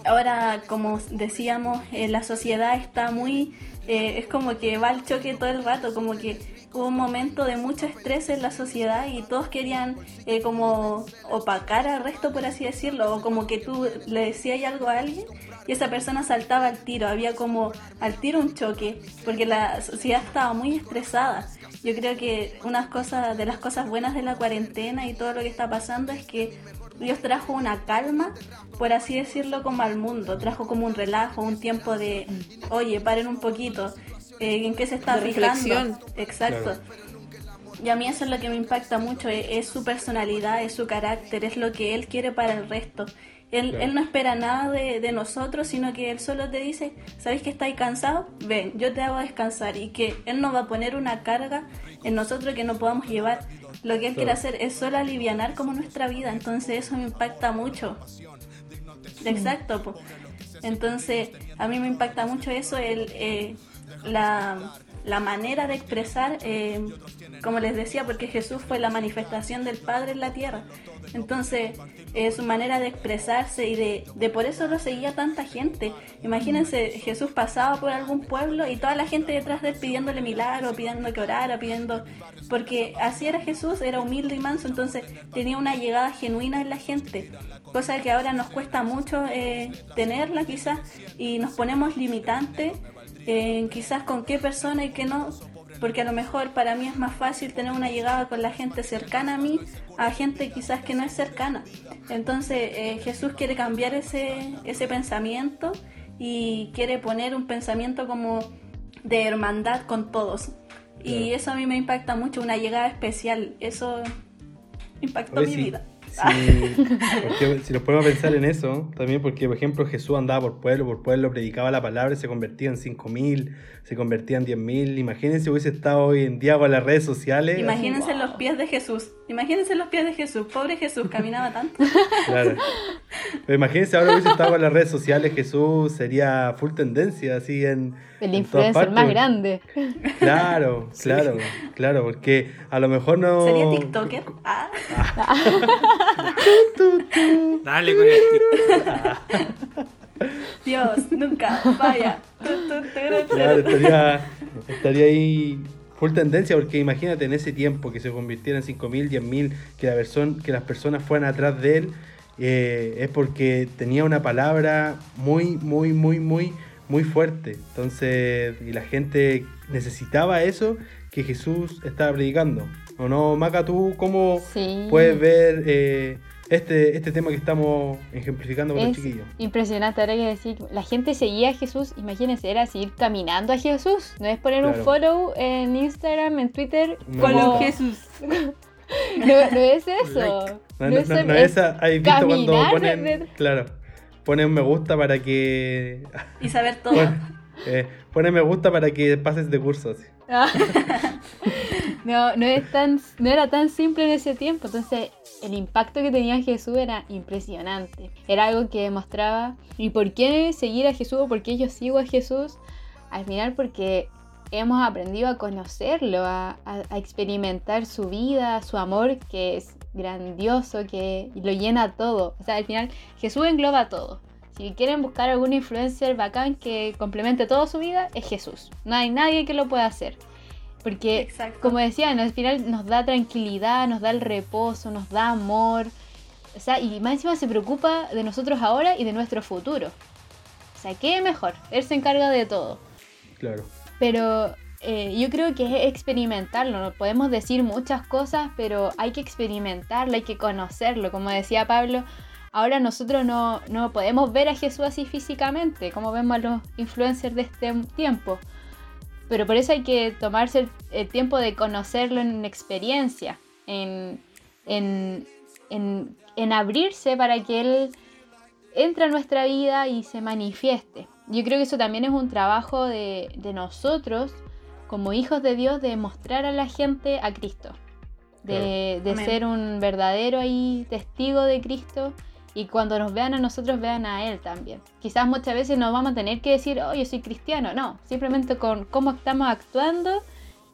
ahora, como decíamos, eh, la sociedad está muy, eh, es como que va al choque todo el rato, como que hubo un momento de mucho estrés en la sociedad y todos querían como opacar al resto, por así decirlo, o como que tú le decías algo a alguien y esa persona saltaba al tiro, había como al tiro un choque, porque la sociedad estaba muy estresada. Yo creo que una cosa, de las cosas buenas de la cuarentena y todo lo que está pasando es que Dios trajo una calma, por así decirlo, como al mundo. Trajo como un relajo, un tiempo de, oye, paren un poquito. Eh, ¿En qué se está fijando? Exacto. Y a mí eso es lo que me impacta mucho, es, su personalidad, es su carácter, es lo que él quiere para el resto. Él, no espera nada de, nosotros, sino que Él solo te dice, ¿sabes que estáis cansados? Ven, yo te hago descansar y que Él no va a poner una carga en nosotros que no podamos llevar. Lo que Él quiere hacer es solo aliviar como nuestra vida, entonces eso me impacta mucho. Exacto. Entonces, a mí me impacta mucho eso, el, eh, la, la manera de expresar, eh, como les decía, porque Jesús fue la manifestación del Padre en la tierra. Entonces, eh, su manera de expresarse y de, de, por eso lo seguía tanta gente. Imagínense, Jesús pasaba por algún pueblo y toda la gente detrás de él pidiéndole milagro, pidiendo que orara, pidiendo... Porque así era Jesús, era humilde y manso, entonces tenía una llegada genuina en la gente. Cosa que ahora nos cuesta mucho eh, tenerla quizás y nos ponemos limitantes en quizás con qué persona y qué no, porque a lo mejor para mí es más fácil tener una llegada con la gente cercana a mí a gente quizás que no es cercana. Entonces eh, Jesús quiere cambiar ese, ese pensamiento y quiere poner un pensamiento como de hermandad con todos. Y eso a mí me impacta mucho, una llegada especial, eso impactó mi vida. Sí, porque si nos podemos pensar en eso, también porque, por ejemplo, Jesús andaba por pueblo, por pueblo, predicaba la palabra y se convertía en 5.000, se convertía en 10.000. Imagínense hubiese estado hoy en día con las redes sociales. Imagínense así, los pies de Jesús. Imagínense los pies de Jesús. Pobre Jesús, caminaba tanto. Claro. Pero imagínense ahora hubiese estado con las redes sociales, Jesús sería full tendencia, así en. El en influencer más grande. Claro, claro, claro, porque a lo mejor no. ¿Sería TikToker? Ah, Dale con el. Dios, nunca, vaya. Claro, estaría, estaría ahí full tendencia, porque imagínate en ese tiempo que se convirtiera en 5.000, 10.000, que, la persona, que las personas fueran atrás de él, eh, es porque tenía una palabra muy, muy, muy, muy, muy fuerte. Entonces, y la gente necesitaba eso que Jesús estaba predicando. ¿O no, Maca? ¿Tú cómo Sí. puedes ver eh, este, este tema que estamos ejemplificando con los chiquillos? impresionante ahora que decir, la gente seguía a Jesús, imagínense, era seguir caminando a Jesús, no es poner un follow en Instagram, en Twitter, Me Follow gusta. Jesús. no, no es eso. No, no, es no, no es esa, ¿has visto cuando ponen, claro, ponen me gusta para que, Y saber todo. pon- eh, ponen me gusta para que pases de curso, así. Ah. no, no, era tan simple en ese tiempo. Entonces, el impacto que tenía Jesús era impresionante. Era algo que demostraba. ¿Y por qué seguir a Jesús o por qué yo sigo a Jesús? Al final, porque hemos aprendido a conocerlo, a, a- a experimentar su vida, su amor, que es grandioso, que lo llena todo. O sea, al final, Jesús engloba todo. Si quieren buscar algún influencer bacán que complemente toda su vida, es Jesús. No hay nadie que lo pueda hacer. Porque, Exacto. como decían, al final nos da tranquilidad, nos da el reposo, nos da amor. O sea, y más encima se preocupa de nosotros ahora y de nuestro futuro. O sea, ¿qué mejor? Él se encarga de todo. Claro. Pero eh, yo creo que es experimentarlo. Podemos decir muchas cosas, pero hay que experimentarlo, hay que conocerlo. Como decía Pablo, ahora nosotros no, no podemos ver a Jesús así físicamente, como vemos a los influencers de este tiempo. Pero por eso hay que tomarse el, el tiempo de conocerlo en experiencia, en, en, en, en abrirse para que Él entre a nuestra vida y se manifieste. Yo creo que eso también es un trabajo de, de nosotros, como hijos de Dios, de mostrar a la gente a Cristo. De, de ser un verdadero ahí testigo de Cristo y cuando nos vean a nosotros vean a Él también. Quizás muchas veces no vamos a tener que decir, oh, yo soy cristiano, no, simplemente con cómo estamos actuando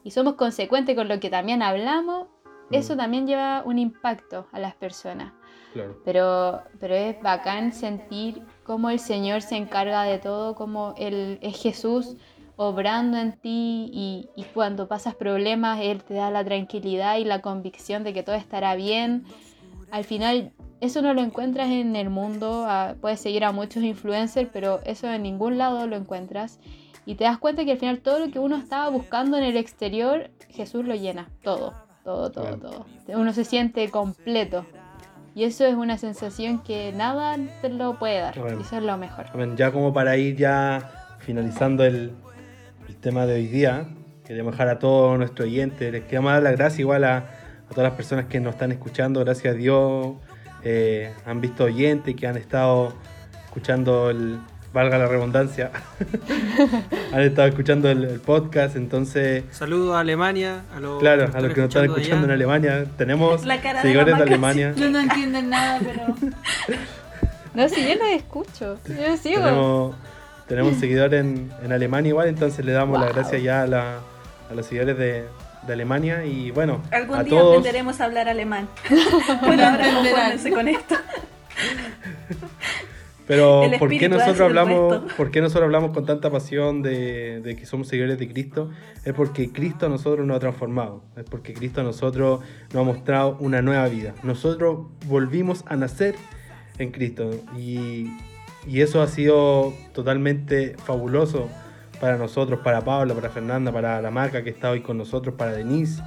y somos consecuentes con lo que también hablamos, eso Mm. también lleva un impacto a las personas. Claro. Pero, pero es bacán sentir cómo el Señor se encarga de todo, cómo Él es Jesús obrando en ti y, y cuando pasas problemas Él te da la tranquilidad y la convicción de que todo estará bien. Al final eso no lo encuentras en el mundo, ah, puedes seguir a muchos influencers, pero eso en ningún lado lo encuentras. Y te das cuenta que al final todo lo que uno estaba buscando en el exterior, Jesús lo llena, todo, todo, todo, todo. Uno se siente completo. Y eso es una sensación que nada te lo puede dar. Y eso es lo mejor. Ya como para ir ya finalizando el, el tema de hoy día, queremos dejar a todos nuestros oyentes, les queremos dar las gracias igual a, a todas las personas que nos están escuchando, gracias a Dios, eh, han visto oyentes que han estado escuchando el, valga la redundancia, han estado escuchando el, el podcast, entonces, Saludos a Alemania, a los, claro, a los que nos están escuchando en. Alemania, tenemos La cara de seguidores la de Alemania. No, no entienden nada, pero. No, si yo lo escucho, yo sigo. Tenemos, tenemos seguidores en, en Alemania igual, entonces le damos las gracias ya a, la- a los seguidores de, de Alemania y bueno, Algún a día todos. aprenderemos a hablar alemán. Por ahora con esto. Pero ¿por qué nosotros hablamos, por qué nosotros hablamos con tanta pasión de, de que somos seguidores de Cristo? Es porque Cristo a nosotros nos ha transformado, es porque Cristo a nosotros nos ha mostrado una nueva vida. Nosotros volvimos a nacer en Cristo y, y eso ha sido totalmente fabuloso para nosotros, para Pablo, para Fernanda, para la Maca que está hoy con nosotros, para Denise.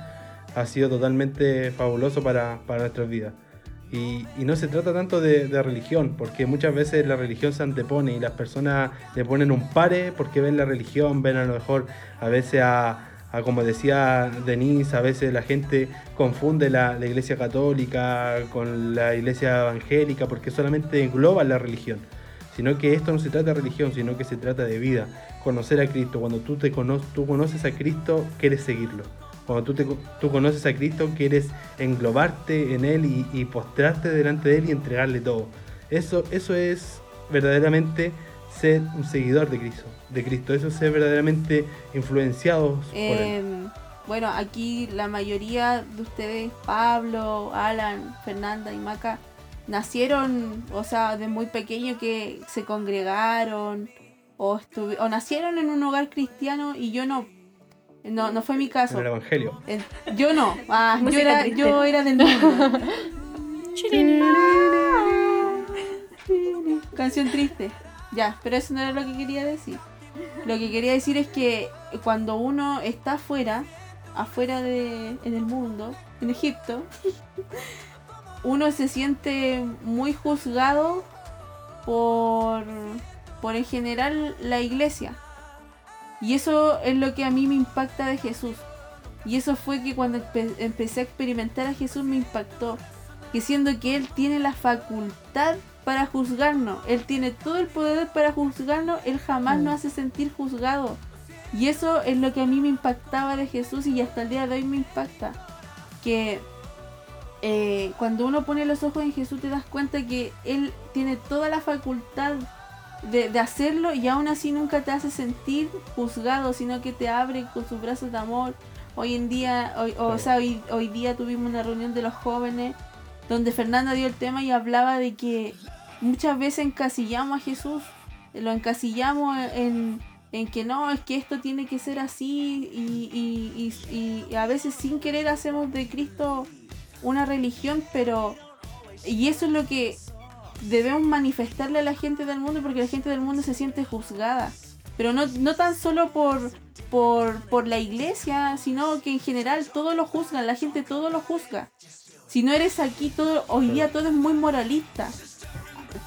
Ha sido totalmente fabuloso para, para nuestras vidas. Y, y no se trata tanto de, de religión, porque muchas veces la religión se antepone y las personas le ponen un pare porque ven la religión, ven a lo mejor a veces a, a como decía Denise, a veces la gente confunde la, la iglesia católica con la iglesia evangélica porque solamente engloba la religión sino que esto no se trata de religión, sino que se trata de vida, conocer a Cristo. Cuando tú, te cono tú conoces a Cristo, quieres seguirlo. Cuando tú, te, tú conoces a Cristo, quieres englobarte en Él y, postrarte delante de Él y entregarle todo. Eso, eso es verdaderamente ser un seguidor de Cristo. De Cristo. Eso es ser verdaderamente influenciados eh, por Él. Bueno, aquí la mayoría de ustedes, Pablo, Alan, Fernanda y Maca, nacieron, o sea, de muy pequeño que se congregaron o, o nacieron en un hogar cristiano y yo no. No, no fue mi caso. En el Evangelio. Eh, yo no. Ah, yo, era, yo era del mundo. Canción triste. Ya, pero eso no era lo que quería decir. Lo que quería decir es que cuando uno está afuera, afuera de, en el mundo, en Egipto, uno se siente muy juzgado por, por en general la iglesia. Y eso es lo que a mí me impacta de Jesús. Y eso fue que cuando empe empecé a experimentar a Jesús me impactó. Que siendo que Él tiene la facultad para juzgarnos, Él tiene todo el poder para juzgarnos, Él jamás nos hace sentir juzgado. Y eso es lo que a mí me impactaba de Jesús y hasta el día de hoy me impacta. Que eh, cuando uno pone los ojos en Jesús te das cuenta que Él tiene toda la facultad de, de, hacerlo y aún así nunca te hace sentir juzgado, sino que te abre con sus brazos de amor. Hoy en día, hoy, o sea, hoy, hoy día tuvimos una reunión de los jóvenes donde Fernanda dio el tema y hablaba de que muchas veces encasillamos a Jesús, lo encasillamos en, en que no, es que esto tiene que ser así y, y, y, y a veces sin querer hacemos de Cristo una religión, pero... Y eso es lo que debemos manifestarle a la gente del mundo porque la gente del mundo se siente juzgada. Pero no, no tan solo por, por, por la iglesia, sino que en general todo lo juzgan, la gente todo lo juzga. Si no eres aquí, todo hoy día todo es muy moralista.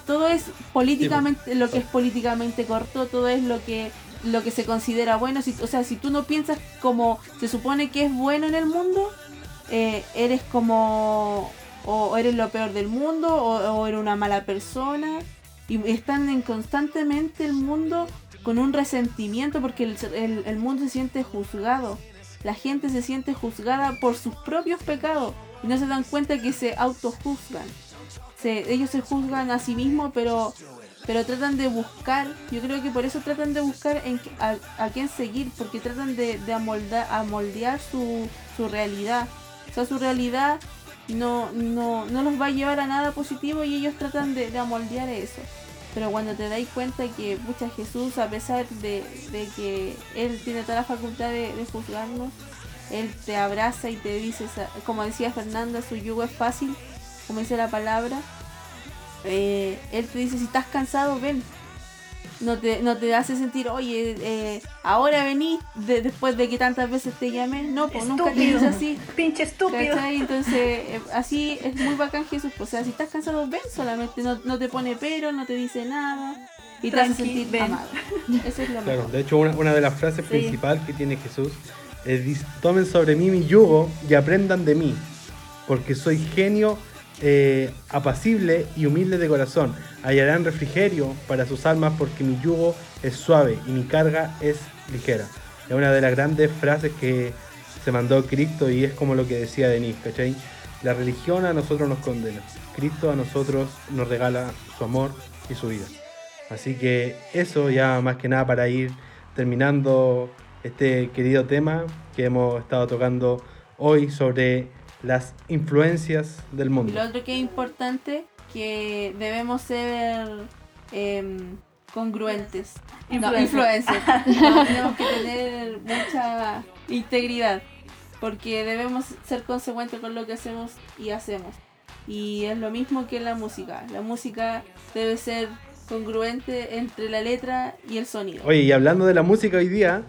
Todo es políticamente, lo que es políticamente corto, todo es lo que lo que se considera bueno. Si, o sea, si tú no piensas como se supone que es bueno en el mundo, eh, eres como o eres lo peor del mundo o, eres una mala persona y están en constantemente el mundo con un resentimiento porque el, el, mundo se siente juzgado. La gente se siente juzgada por sus propios pecados y no se dan cuenta que se autojuzgan. Se, ellos se juzgan a sí mismos pero pero tratan de buscar yo creo que por eso tratan de buscar en, a, a quién seguir porque tratan de, de amoldar, amoldear su, su realidad o sea, su realidad no, no, no los va a llevar a nada positivo y ellos tratan de, de amoldear eso. Pero cuando te dais cuenta que pucha Jesús, a pesar de, de que Él tiene toda la facultad de, de, juzgarnos, Él te abraza y te dice, como decía Fernanda, su yugo es fácil, como dice la palabra. Eh, él te dice, si estás cansado, ven, no te, no te hace sentir, oye, eh, ahora vení de, después de que tantas veces te llamé. No, pues nunca te dice así. Pinche estúpido. ¿cachai? Entonces, eh, así es muy bacán Jesús. O sea, si estás cansado, ven solamente. No, no te pone pero, no te dice nada. Y te hace sentir ven. amado. Eso es lo claro, mejor. De hecho, una, una de las frases sí. principales que tiene Jesús es: Tomen sobre mí mi yugo y aprendan de mí, porque soy genio eh, apacible y humilde de corazón. Hallarán refrigerio para sus almas porque mi yugo es suave y mi carga es ligera. Es una de las grandes frases que se mandó Cristo y es como lo que decía Denis, ¿cachai? La religión a nosotros nos condena. Cristo a nosotros nos regala su amor y su vida. Así que eso ya más que nada para ir terminando este querido tema que hemos estado tocando hoy sobre las influencias del mundo. Y lo otro que es importante, que debemos ser eh, congruentes. No, influencers. no, tenemos que tener mucha integridad, porque debemos ser consecuentes con lo que hacemos y hacemos. Y es lo mismo que la música. La música debe ser congruente entre la letra y el sonido. Oye, y hablando de la música hoy día,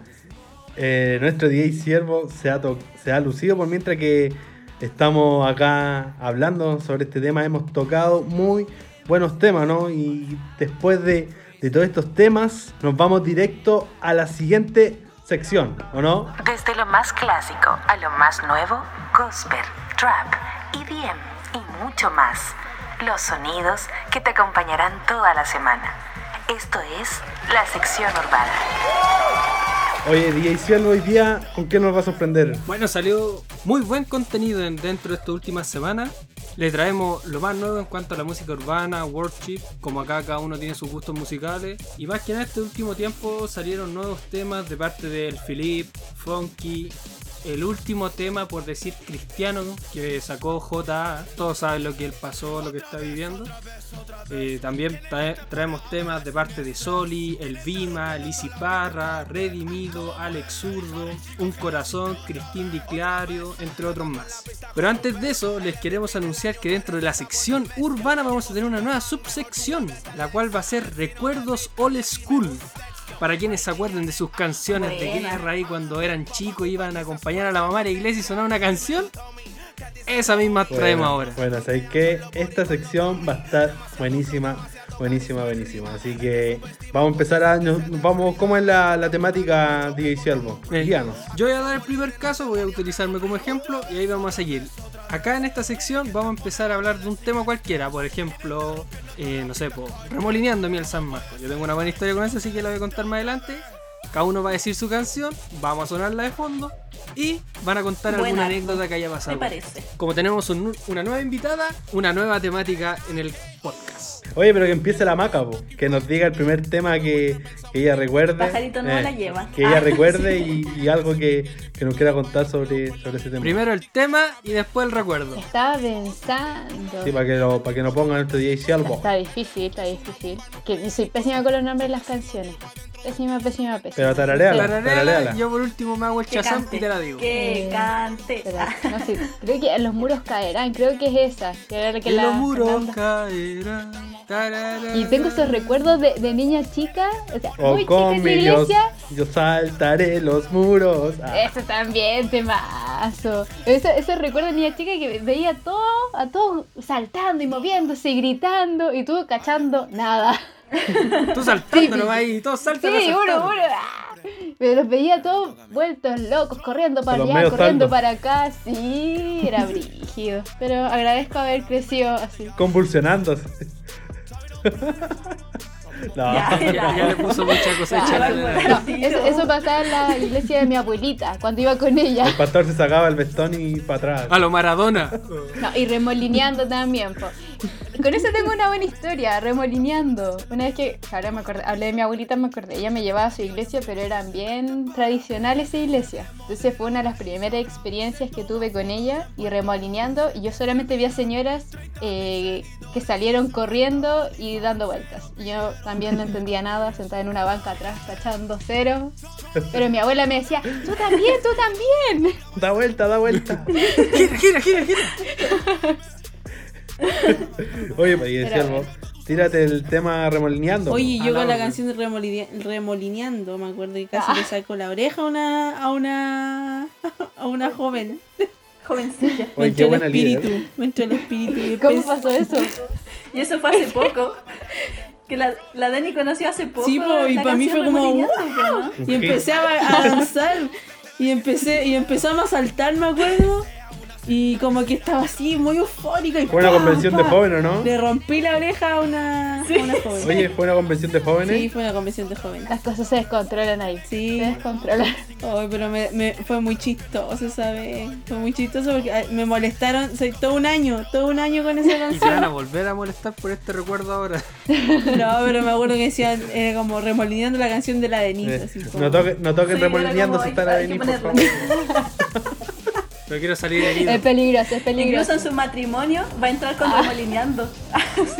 eh, nuestro DJ Siervo se ha, se ha lucido por mientras que estamos acá hablando sobre este tema. Hemos tocado muy buenos temas, ¿no? Y después de, de todos estos temas, nos vamos directo a la siguiente sección, ¿o no? Desde lo más clásico a lo más nuevo, gospel, trap, EDM y mucho más. Los sonidos que te acompañarán toda la semana. Esto es la sección urbana. Oye, DJ Cielo, hoy día, ¿con qué nos va a sorprender? Bueno, salió muy buen contenido en- dentro de estas últimas semanas. Le traemos lo más nuevo en cuanto a la música urbana, worship, como acá cada uno tiene sus gustos musicales. Y más que en este último tiempo salieron nuevos temas de parte del Philip, Funky, el último tema, por decir cristiano, que sacó JA. Todos saben lo que él pasó, lo que está viviendo. Eh, también trae- traemos temas de parte de Soli, El Vima, Lizzy Parra, Redimido, Alex Zurdo, Un Corazón, Cristín Di Clario, entre otros más. Pero antes de eso, les queremos anunciar que dentro de la sección urbana vamos a tener una nueva subsección, la cual va a ser Recuerdos Old School. Para quienes se acuerden de sus canciones de Buena. guerra ahí cuando eran chicos iban a acompañar a la mamá a la iglesia y sonaba una canción, esa misma traemos ahora. Bueno, sabéis que esta sección va a estar buenísima, buenísima, buenísima. Así que vamos a empezar a. nos- vamos, ¿cómo es la, la temática, DJ Cielo? Bien. Guíanos. Yo voy a dar el primer caso, voy a utilizarme como ejemplo y ahí vamos a seguir. Acá en esta sección vamos a empezar a hablar de un tema cualquiera, por ejemplo, eh, no sé, po, remolineando miel San Marcos. Yo tengo una buena historia con eso, así que la voy a contar más adelante. Cada uno va a decir su canción, vamos a sonarla de fondo y van a contar alguna anécdota que haya pasado. Me parece. Como tenemos un- una nueva invitada, una nueva temática en el podcast. Oye, pero que empiece la maca, po. que nos diga el primer tema que, que ella recuerde. eh, Pajarito no la lleva. Que ella Ah, recuerde y, y algo que, que nos quiera contar sobre, sobre ese tema. Primero el tema y después el recuerdo. Estaba pensando. Sí, para que, lo, para que no pongan este DJ Cielo. Está difícil, está difícil. Que soy pésima con los nombres de las canciones. Pésima, pésima, pésima. Pero tarareala. Tarareala, tarareala. yo por último me hago el chazam y te la digo. Que Eh, cante. Espera, no sé, creo que los muros caerán, creo que es esa. Que era la que la los muros caerán. Y tengo esos recuerdos de, de niña chica, o sea, O muy chica con en la iglesia. yo saltaré los muros. Ah. Eso también, temazo. Eso, esos recuerdos de niña chica que veía todo, a todos saltando y moviéndose y gritando y tú cachando nada. Tú saltando Sí, nomás ahí, y todos saltan. Sí, uno, uno. ¡ah! Pero los veía todos vueltos locos, corriendo para Los allá, corriendo para acá. Sí, era brígido. Pero agradezco haber crecido así. Convulsionándose. no. Ya, Ya, ya le puso mucha cosecha. No, eso, eso pasaba en la iglesia de mi abuelita, cuando iba con ella. El pastor se sacaba el vestón y para atrás. A lo Maradona. No, y remolineando también. po. Con eso tengo una buena historia, remolineando. Una vez que, ahora me acordé, hablé de mi abuelita, me acordé, ella me llevaba a su iglesia, pero eran bien tradicionales esa iglesia. Entonces fue una de las primeras experiencias que tuve con ella y remolineando. Y yo solamente vi a señoras eh, que salieron corriendo y dando vueltas. Y yo también no entendía nada, sentada en una banca atrás, tachando cero. Pero mi abuela me decía, tú también, tú también. Da vuelta, da vuelta. Gira, gira, gira, gira. Oye, pues, decía tírate el tema remolineando. Oye, Ah, yo la con la otra. canción de remolineando, me acuerdo que casi Ah. le sacó la oreja a una a una a una joven. Jovencilla. Me Oye, qué entró el buena espíritu, líder. me entró el espíritu. y ¿Cómo pasó eso? Y eso fue hace poco. Que la, la Dani conoció hace poco. Sí, po, y la para mí fue como, Remolineando, po, ¿no? Y empecé a, a danzar y empecé y empezamos a saltar, me acuerdo. Y como que estaba así muy eufórica y Fue una convención de jóvenes, ¿no? Le rompí la oreja a una, a una joven. Oye, fue una convención de jóvenes. Sí, fue una convención de jóvenes. Las cosas se descontrolan ahí. Sí. Se descontrolan. Ay, pero me, me- fue muy chistoso esa vez. Fue muy chistoso porque me molestaron soy, todo un año, todo un año con esa Y te van a canción. volver a molestar por este recuerdo ahora. No, pero me acuerdo que decían, era como remolineando la canción de la Denise. Eh, así como- no toquen, no toquen Sí, remolineando si hay- están a hay que venir, por ponerlo. favor. Pero quiero salir herido. Es peligroso, es Incluso peligroso. en su matrimonio va a entrar con Ah. remolineando.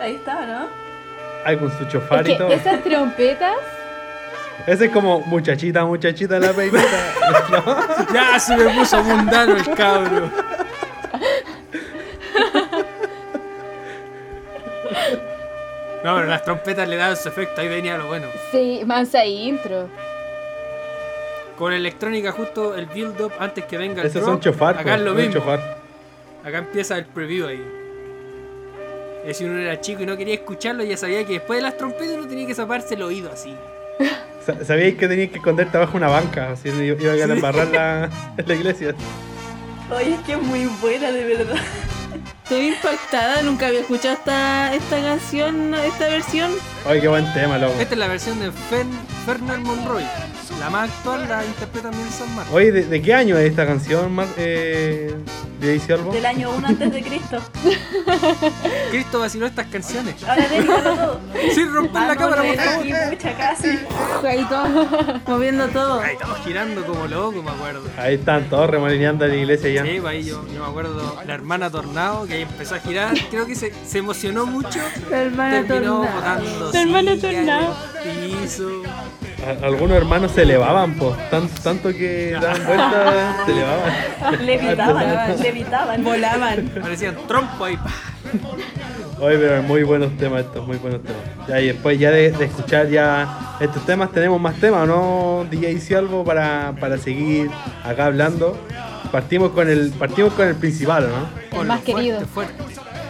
Ahí está, ¿no? Ay, con su Es chofar y que todo. esas trompetas, Ese es como muchachita, muchachita la peinita. ¿no? Ya se me puso mundano el cabro. No, pero las trompetas le dan su efecto, ahí venía lo bueno. sí, mansa intro. Con electrónica justo el build up antes que venga el Esos drop, son chofar. Acá es lo mismo. chofar. Acá empieza el preview ahí. Es si uno era chico y no quería escucharlo, ya sabía que después de las trompetas uno tenía que zaparse el oído así. Sa- ¿Sabíais que tenías que esconderte abajo de una banca? Así iba a ir a embarrar la, en la iglesia. Oye, es que es muy buena, de verdad. Estoy impactada, nunca había escuchado esta, esta canción, esta versión. Ay, qué buen tema, loco. Esta es la versión de Fen Fernand Monroy. La más actual la interpreta Nelson Martin. Oye, ¿de, de qué año es esta canción, Mar eh, de? Del año 1 antes de Cristo. Cristo vaciló estas canciones. Ahora déjalo todo. Sin romper Ah, la no, cámara, por favor. pucha, casi. Ahí todo, moviendo todo. Ahí estamos girando como locos, me acuerdo. Ahí están todos remolineando en la iglesia ya. Sí, pues ahí yo, yo me acuerdo la hermana Tornado que ahí empezó a girar, creo que se, se emocionó mucho, La hermana terminó Tornado. botando La hermana Tornado. piso. A- Algunos hermanos se elevaban, pues. Tan, tanto que daban vueltas, se elevaban. Levitaban, levitaban. Volaban. Parecían trompo ahí. pa. Oye, pero muy buenos temas estos, muy buenos temas. Ya, y después ya de, de escuchar ya estos temas, tenemos más temas, ¿no? DJ Cialvo para, para seguir acá hablando. Partimos con el, partimos con el principal, ¿no? El más fuerte, querido. fuerte,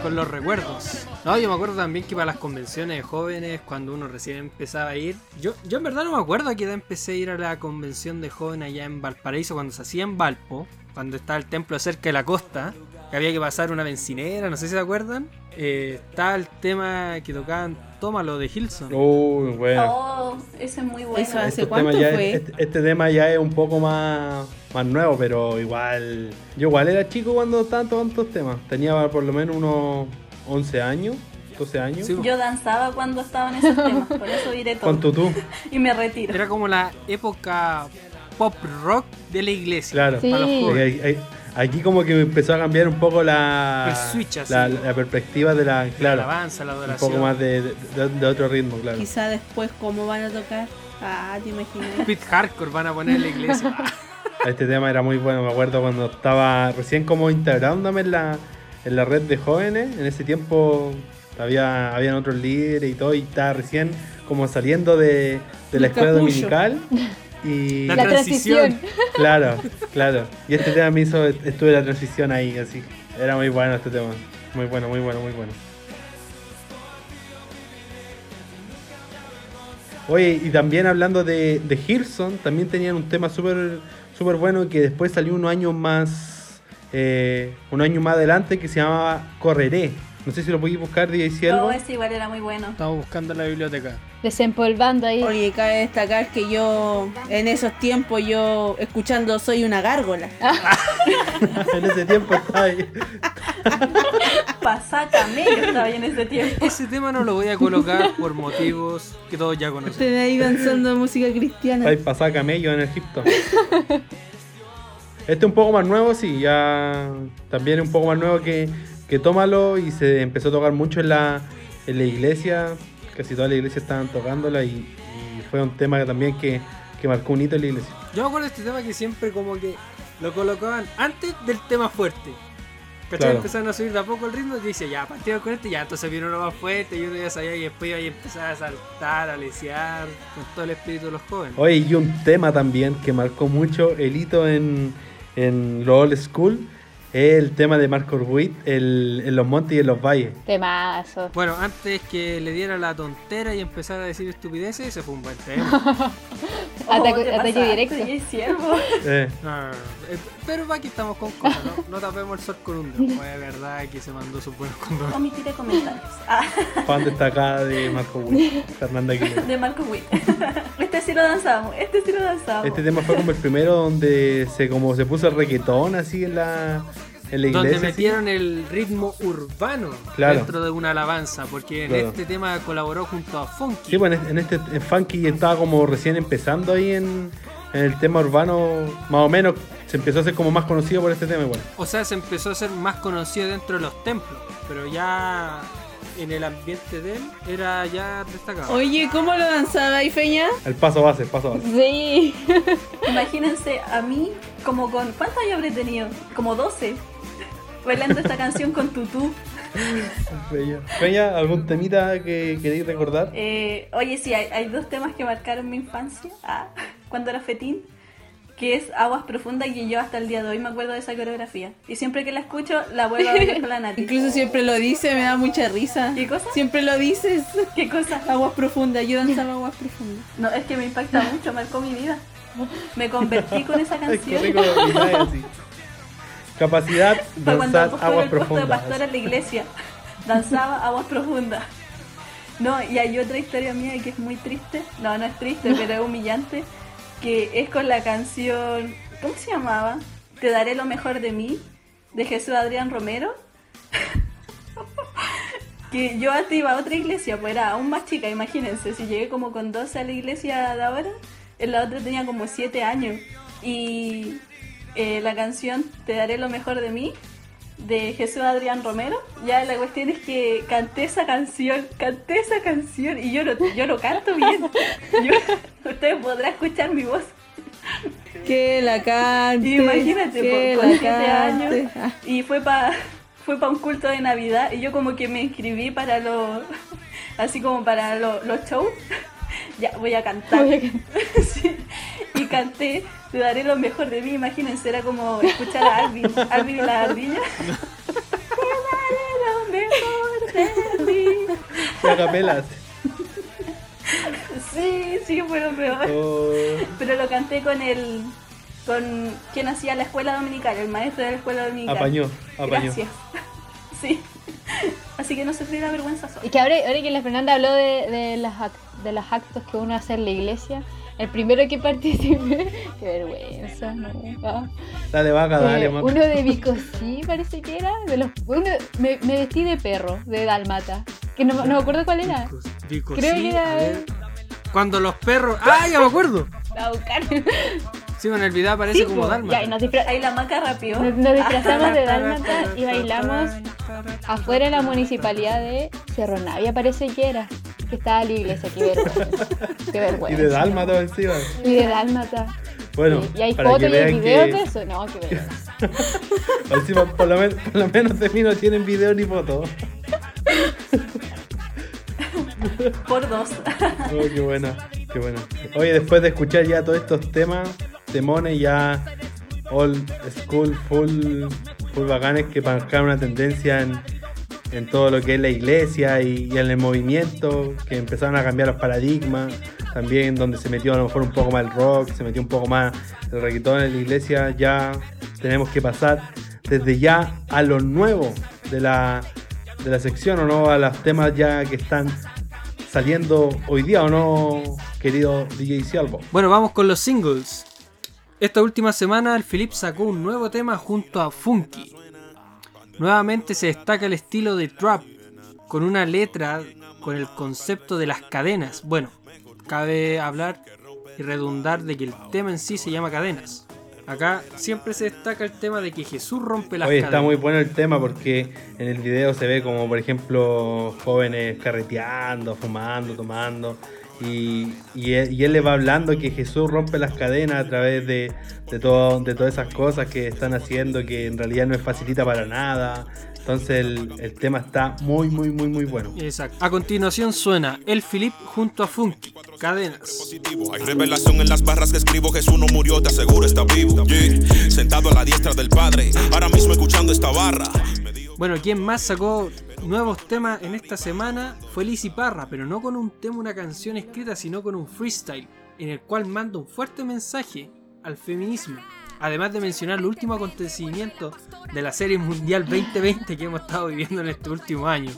con los recuerdos. No, yo me acuerdo también que para las convenciones de jóvenes, cuando uno recién empezaba a ir, yo, yo en verdad no me acuerdo a qué edad empecé a ir a la convención de jóvenes allá en Valparaíso, cuando se hacía en Valpo, cuando estaba el templo cerca de la costa, que había que pasar una bencinera, no sé si se acuerdan. Eh, el tema que tocaban Tómalo de Hilson. Uy, bueno. Oh, ese es muy bueno. Eso ¿Hace Este cuánto tema ya es- fue? este, este tema ya es un poco más, más nuevo, pero igual. Yo igual era chico cuando estaban tocando estos temas. Tenía por lo menos unos 11 años, 12 años. Sí, Yo danzaba cuando estaba en esos temas, por eso diré todo. Con tutú, Y me retiro. Era como la época pop rock de la iglesia. claro. Sí. Para los jóvenes. hay- hay- Aquí como que empezó a cambiar un poco la, El switch, así. la, la perspectiva de la, La claro, alabanza, la un adoración. poco más de, de- de otro ritmo, claro. Quizá después cómo van a tocar. Ah, te imaginas. Pit hardcore van a poner en la iglesia. Este tema era muy bueno, me acuerdo cuando estaba recién como integrándome en la, en la red de jóvenes, en ese tiempo había habían otros líderes y todo, y estaba recién como saliendo de, de la El escuela capullo. dominical. Y La La transición. transición. claro, claro. Y este tema me hizo, estuve la transición ahí, así. Era muy bueno este tema. Muy bueno, muy bueno, muy bueno. Oye, y también hablando de, de Hilson, también tenían un tema súper súper bueno que después salió unos años más, eh, un año más adelante que se llamaba Correré. No sé si lo podéis buscar, DJ Cielo. Oh, ese igual era muy bueno. Estamos buscando en la biblioteca. Desempolvando ahí. Oye, cabe destacar que yo, en esos tiempos, yo escuchando Soy una gárgola. en ese tiempo estaba ahí. Pasá camello estaba ahí en ese tiempo. Ese tema no lo voy a colocar por motivos que todos ya conocen. Ustedes ahí danzando música cristiana. Ahí pasaba camello en Egipto. Este es un poco más nuevo, sí, ya también es un poco más nuevo que, que Tómalo y se empezó a tocar mucho en la, en la iglesia, casi toda la iglesia estaban tocándola y, y fue un tema también que, que marcó un hito en la iglesia. Yo me acuerdo de este tema que siempre como que lo colocaban antes del tema fuerte. Claro. Empezaron a subir de a poco el ritmo y dice, ya, partimos con este, ya, entonces vino uno más fuerte y uno ya sabía que después iba a empezar a saltar, a lesear, con todo el espíritu de los jóvenes. Oye, y un tema también que marcó mucho el hito en, en lo old school el tema de Marco Ruiz, el, en los montes y en los valles. Temazo. Bueno, antes que le diera la tontera y empezara a decir estupideces, ese fue un buen tema. Oh, ataque directo. y es ciervo. Eh, No, no, no, no. Eh, Pero aquí estamos con cosas, ¿no? No tapemos el sol con un dedo. Fue verdad que se mandó sus buenos condones. Omitiré comentarios. Ah, fan destacada de Marco Ruiz, Fernanda Aguilera. de Marco Witt. Este sí lo danzamos, este sí lo danzamos. Este tema fue como el primero donde se como se puso el reggaetón así en la, en la iglesia. Donde metieron el ritmo urbano Claro. dentro de una alabanza, porque en Claro. este tema colaboró junto a Funky. Sí, pues en este, en este en Funky estaba como recién empezando ahí en, en el tema urbano, más o menos se empezó a hacer como más conocido por este tema igual. O sea, se empezó a ser más conocido dentro de los templos, pero ya en el ambiente de él era ya destacado. Oye, ¿cómo lo danzaba ahí, Feña? El paso base, el paso base. Sí. Imagínense a mí como con... ¿Cuántos años habré tenido? Como 12. Bailando esta canción con tutú. Peña, Peña, ¿algún temita que queréis recordar? Eh, oye, sí, hay, hay dos temas que marcaron mi infancia. Ah, cuando era fetín. Que es Aguas Profundas, y yo hasta el día de hoy me acuerdo de esa coreografía. Y siempre que la escucho, la vuelvo a ver con la Nati. Incluso siempre lo dice, me da mucha risa. ¿Qué cosa? Siempre lo dices. ¿Qué cosa? Aguas profundas, yo danzaba aguas profundas. No, es que me impacta mucho, marcó mi vida. Me convertí con esa canción. Capacidad danzar aguas profundas. pastora en la iglesia. Danzaba aguas profundas. No, y hay otra historia mía que es muy triste. No, no es triste, pero es humillante. Que es con la canción. ¿Cómo se llamaba? Te daré lo mejor de mí. De Jesús Adrián Romero. que yo antes iba a otra iglesia, pues era aún más chica, imagínense. Si llegué como con 12 a la iglesia de ahora, en la otra tenía como 7 años. Y eh, la canción Te daré lo mejor de mí de Jesús Adrián Romero. Ya la cuestión es que canté esa canción, canté esa canción y yo lo, yo lo canto bien. Yo- ustedes podrán escuchar mi voz. Que la cante. Imagínate, que por, con la 7 años. Ah, Y fue para fue pa un culto de Navidad y yo como que me inscribí para los, así como para lo- los shows. Ya, voy a cantar. Voy a cantar. Sí. Y canté, te daré lo mejor de mí, imagínense, era como escuchar a Alvin, Alvin y la ardilla. Te daré lo mejor de mí. Capelas. Sí, sí, fue lo peor. Oh, Pero lo canté con el, con quien hacía la escuela dominical, el maestro de la escuela dominical. apañó, apañó. Gracias. Sí. Así que no sufrí la vergüenza sola. Y que ahora, ahora que la Fernanda habló de, de, las de los actos que uno hace en la iglesia, el primero que participé, qué vergüenza, no. ah. Dale vaca, dale, Eh, maca. uno de Bicosí parece que era, de los, uno, me, me vestí de perro, de Dalmata, que no, no me acuerdo cuál era. Vicos, Creo que era- ver. Cuando los perros. ¡Ah, ya me acuerdo! La a buscar. Sí, en el video aparece Sí, como po. Dalma. Ya, y nos, disfra- Ahí la maca rápido. nos- nos disfrazamos de Dalmata y bailamos afuera de la municipalidad de Cerro Navia, parece que era, que estaba la iglesia, qué vergüenza. Qué Y de Dalma todo encima. Y de Dálmata. Bueno, Sí, y hay para fotos que y hay vean videos que de eso. No, qué vergüenza. encima, por, lo men- por lo menos de mí no tienen video ni foto. Por dos. Oh, qué buena, qué buena. Oye, después de escuchar ya todos estos temas, temones ya old school, full, full bacanes que marcaron una tendencia en, en todo lo que es la iglesia y, en el movimiento, que empezaron a cambiar los paradigmas, también donde se metió a lo mejor un poco más el rock, se metió un poco más el reggaetón en la iglesia, ya tenemos que pasar desde ya a lo nuevo de la, de la sección o no, a los temas ya que están saliendo hoy día o no, querido DJ Cialvo. Bueno, vamos con los singles. Esta última semana el Philip sacó un nuevo tema junto a Funky. Nuevamente se destaca el estilo de trap, con una letra con el concepto de las cadenas. Bueno, cabe hablar y redundar de que el tema en sí se llama cadenas. Acá siempre se destaca el tema de que Jesús rompe las Oye, cadenas. está muy bueno el tema porque en el video se ve como, por ejemplo, jóvenes carreteando, fumando, tomando. Y, y él, y él le va hablando que Jesús rompe las cadenas a través de, de, todo, de todas esas cosas que están haciendo, que en realidad no es facilita para nada. Entonces el, el tema está muy, muy, muy, muy bueno. Exacto. A continuación suena El Philip junto a Funky, cadenas. positivo. Hay revelación en las barras que escribo. Jesús no murió, te aseguro está vivo. Yeah. Sentado a la diestra del Padre, ahora mismo escuchando esta barra. Bueno, quien más sacó nuevos temas en esta semana fue Lizzy Parra, pero no con un tema, una canción escrita, sino con un freestyle, en el cual manda un fuerte mensaje al feminismo. Además de mencionar los últimos acontecimientos de la Serie Mundial 2020 que hemos estado viviendo en este último año.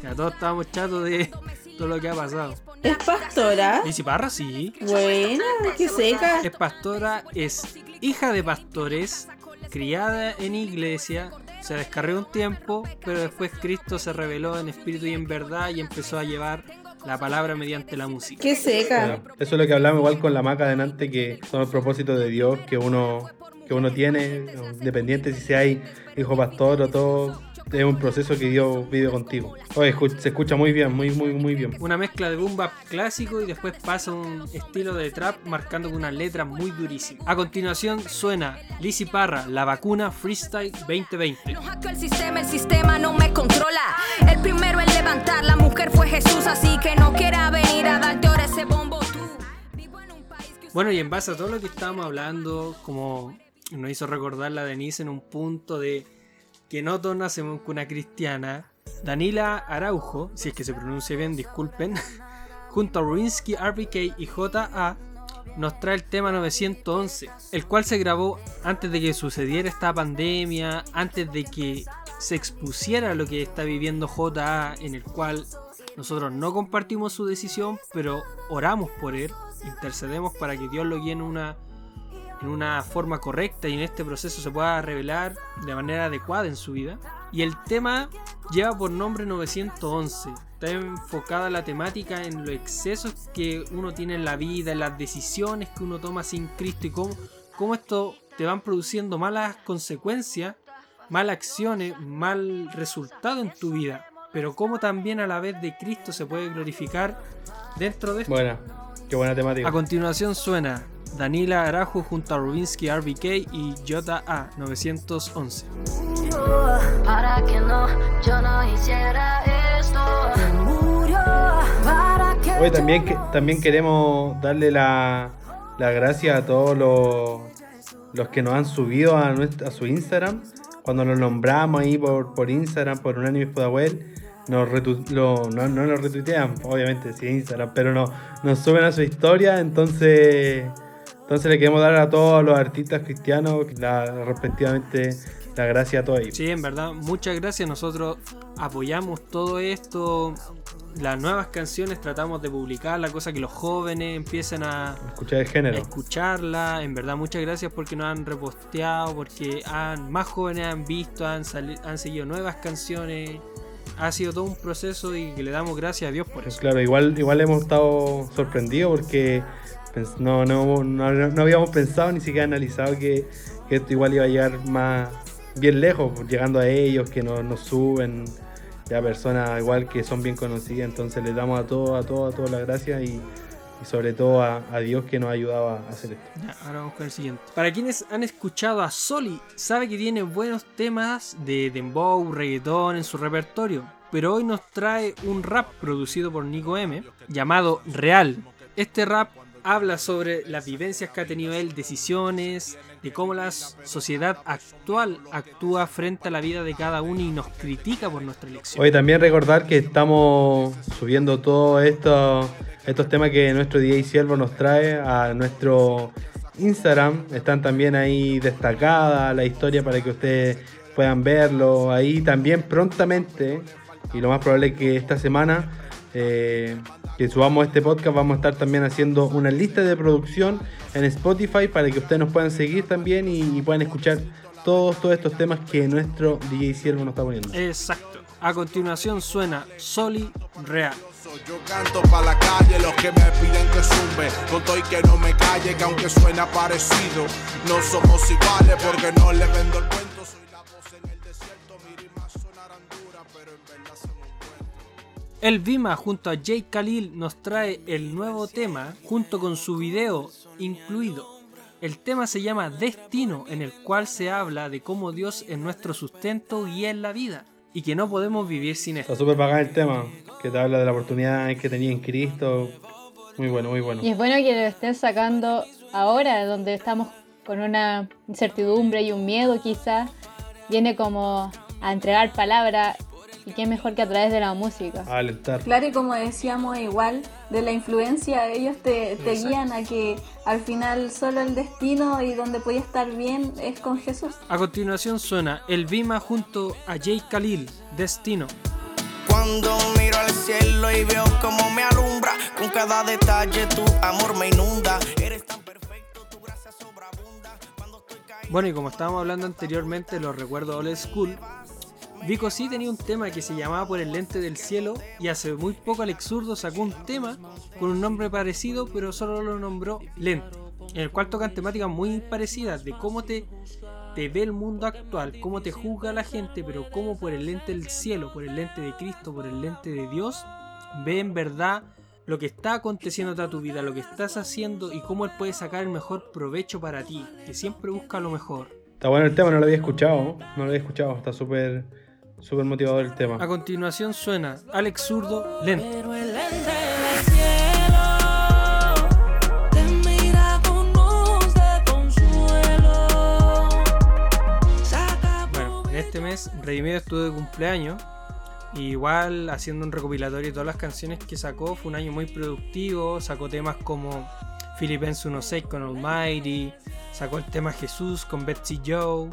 Ya todos estábamos chatos de todo lo que ha pasado. Es pastora. Lizzy Parra, sí. Buena, qué seca. Es pastora, es hija de pastores, criada en iglesia, se descarrió un tiempo, pero después Cristo se reveló en espíritu y en verdad y empezó a llevar la palabra mediante la música. Qué seca. Bueno, eso es lo que hablamos igual con la maca adelante, que son los propósitos de Dios que uno, que uno tiene, independiente si sea hijo pastor o todo, es un proceso que Dios vive contigo. Oye, se escucha muy bien, muy, muy, muy bien. Una mezcla de boom bap clásico y después pasa un estilo de trap marcando con una letra muy durísima. A continuación suena Lizzy Parra, La Vacuna Freestyle 2020. No hackeo el sistema, el sistema no me controla. El primero en levantar la mujer fue Jesús, así que no quiera venir a darte ahora ese bombo tú. Vivo en un país que Bueno, y en base a todo lo que estábamos hablando, como nos hizo recordar la Denise en un punto de que no nacemos en cuna cristiana, Danila Araujo, si es que se pronuncia bien, disculpen, junto a Ruinsky, RBK y JA, nos trae el tema 911, el cual se grabó antes de que sucediera esta pandemia, antes de que se expusiera lo que está viviendo JA, en el cual nosotros no compartimos su decisión, pero oramos por él, intercedemos para que Dios lo guíe en una, en una forma correcta y en este proceso se pueda revelar de manera adecuada en su vida. Y el tema lleva por nombre 911. Está enfocada la temática en los excesos que uno tiene en la vida, en las decisiones que uno toma sin Cristo y cómo, cómo esto te van produciendo malas consecuencias, malas acciones, mal resultado en tu vida. Pero cómo también a la vez de Cristo se puede glorificar dentro de esto. Buena, qué buena temática. A continuación suena Danila Arajo junto a Rubinsky RBK y JA 911. Para que no, yo no hiciera esto. Murió para que Oye, también, que- también queremos darle la, la gracia a todos los, los que nos han subido a, a su Instagram. Cuando los nombramos ahí por, por Instagram, por Unánime Pudahuel, nos retu- lo- no, no nos retuitean, obviamente, sí, Instagram, pero no, nos suben a su historia. Entonces, entonces le queremos dar a todos los artistas cristianos la, respectivamente la gracia a todos ellos. Sí, en verdad, muchas gracias. Nosotros apoyamos todo esto. Las nuevas canciones tratamos de publicar, la cosa que los jóvenes empiecen a, Escuchar el a género. escucharla. En verdad, muchas gracias porque nos han reposteado, porque han, más jóvenes han visto, han, sali- han seguido nuevas canciones. Ha sido todo un proceso y que le damos gracias a Dios por eso. claro, igual, igual hemos estado sorprendidos porque no, no, no, no habíamos pensado ni siquiera analizado que, que esto igual iba a llegar más bien lejos, pues, llegando a ellos, que nos, nos suben, ya personas igual que son bien conocidas, entonces les damos a todos, a todos, a todos las gracias y, sobre todo a, Dios que nos ha ayudado a hacer esto. Ahora vamos con el siguiente. Para quienes han escuchado a Soli, sabe que tiene buenos temas de dembow, reggaetón en su repertorio, pero hoy nos trae un rap producido por Nico M llamado Real. Este rap habla sobre las vivencias que ha tenido él, decisiones, de cómo la sociedad actual actúa frente a la vida de cada uno y nos critica por nuestra elección. Hoy también recordar que estamos subiendo todos estos, estos temas que nuestro DJ Siervo nos trae a nuestro Instagram. Están también ahí destacadas la historia para que ustedes puedan verlo. Ahí también prontamente, y lo más probable es que esta semana eh, que subamos este podcast, vamos a estar también haciendo una lista de producción en Spotify para que ustedes nos puedan seguir también y, y puedan escuchar todos, todos estos temas que nuestro DJ Siervo nos está poniendo. Exacto. A continuación suena Soli Real. Yo canto pa' la calle, los que me piden que zumbe Con todo y que no me calle, que aunque suena parecido No somos iguales porque no le vendo el cuento El Vima junto a Jay Khalil nos trae el nuevo tema junto con su video incluido. El tema se llama Destino, en el cual se habla de cómo Dios es nuestro sustento y en la vida, y que no podemos vivir sin esto. Está súper bacán el tema, que te habla de la oportunidad que tenía en Cristo. Muy bueno, muy bueno. Y es bueno que lo estén sacando ahora, donde estamos con una incertidumbre y un miedo quizá. Viene como a entregar palabra y qué mejor que a través de la música. A alentar. Claro, y como decíamos igual, de la influencia, ellos te, te guían a que al final solo el destino y donde puedes estar bien es con Jesús. A continuación suena El Vima junto a Jay Khalil, Destino. Cuando miro al cielo y veo cómo me alumbra, con cada detalle tu amor me inunda. Eres tan perfecto, tu gracia sobreabunda. Cuando estoy caído. Bueno, y como estábamos hablando anteriormente, los recuerdo old school. Vico sí tenía un tema que se llamaba Por el lente del cielo y hace muy poco Alex Zurdo sacó un tema con un nombre parecido pero solo lo nombró Lente, en el cual tocan temáticas muy parecidas de cómo te, te ve el mundo actual, cómo te juzga la gente, pero cómo por el lente del cielo, por el lente de Cristo, por el lente de Dios, ve en verdad lo que está aconteciendo a tu vida, lo que estás haciendo y cómo Él puede sacar el mejor provecho para ti, que siempre busca lo mejor. Está bueno el tema, no lo había escuchado. No lo había escuchado, está súper Súper motivador el tema. A continuación suena Alex Zurdo, lento. Bueno, en este mes Redimido estuvo de cumpleaños. Igual haciendo un recopilatorio de todas las canciones que sacó, fue un año muy productivo, sacó temas como Philippines 1.6 con Almighty, sacó el tema Jesús con Betsy Joe,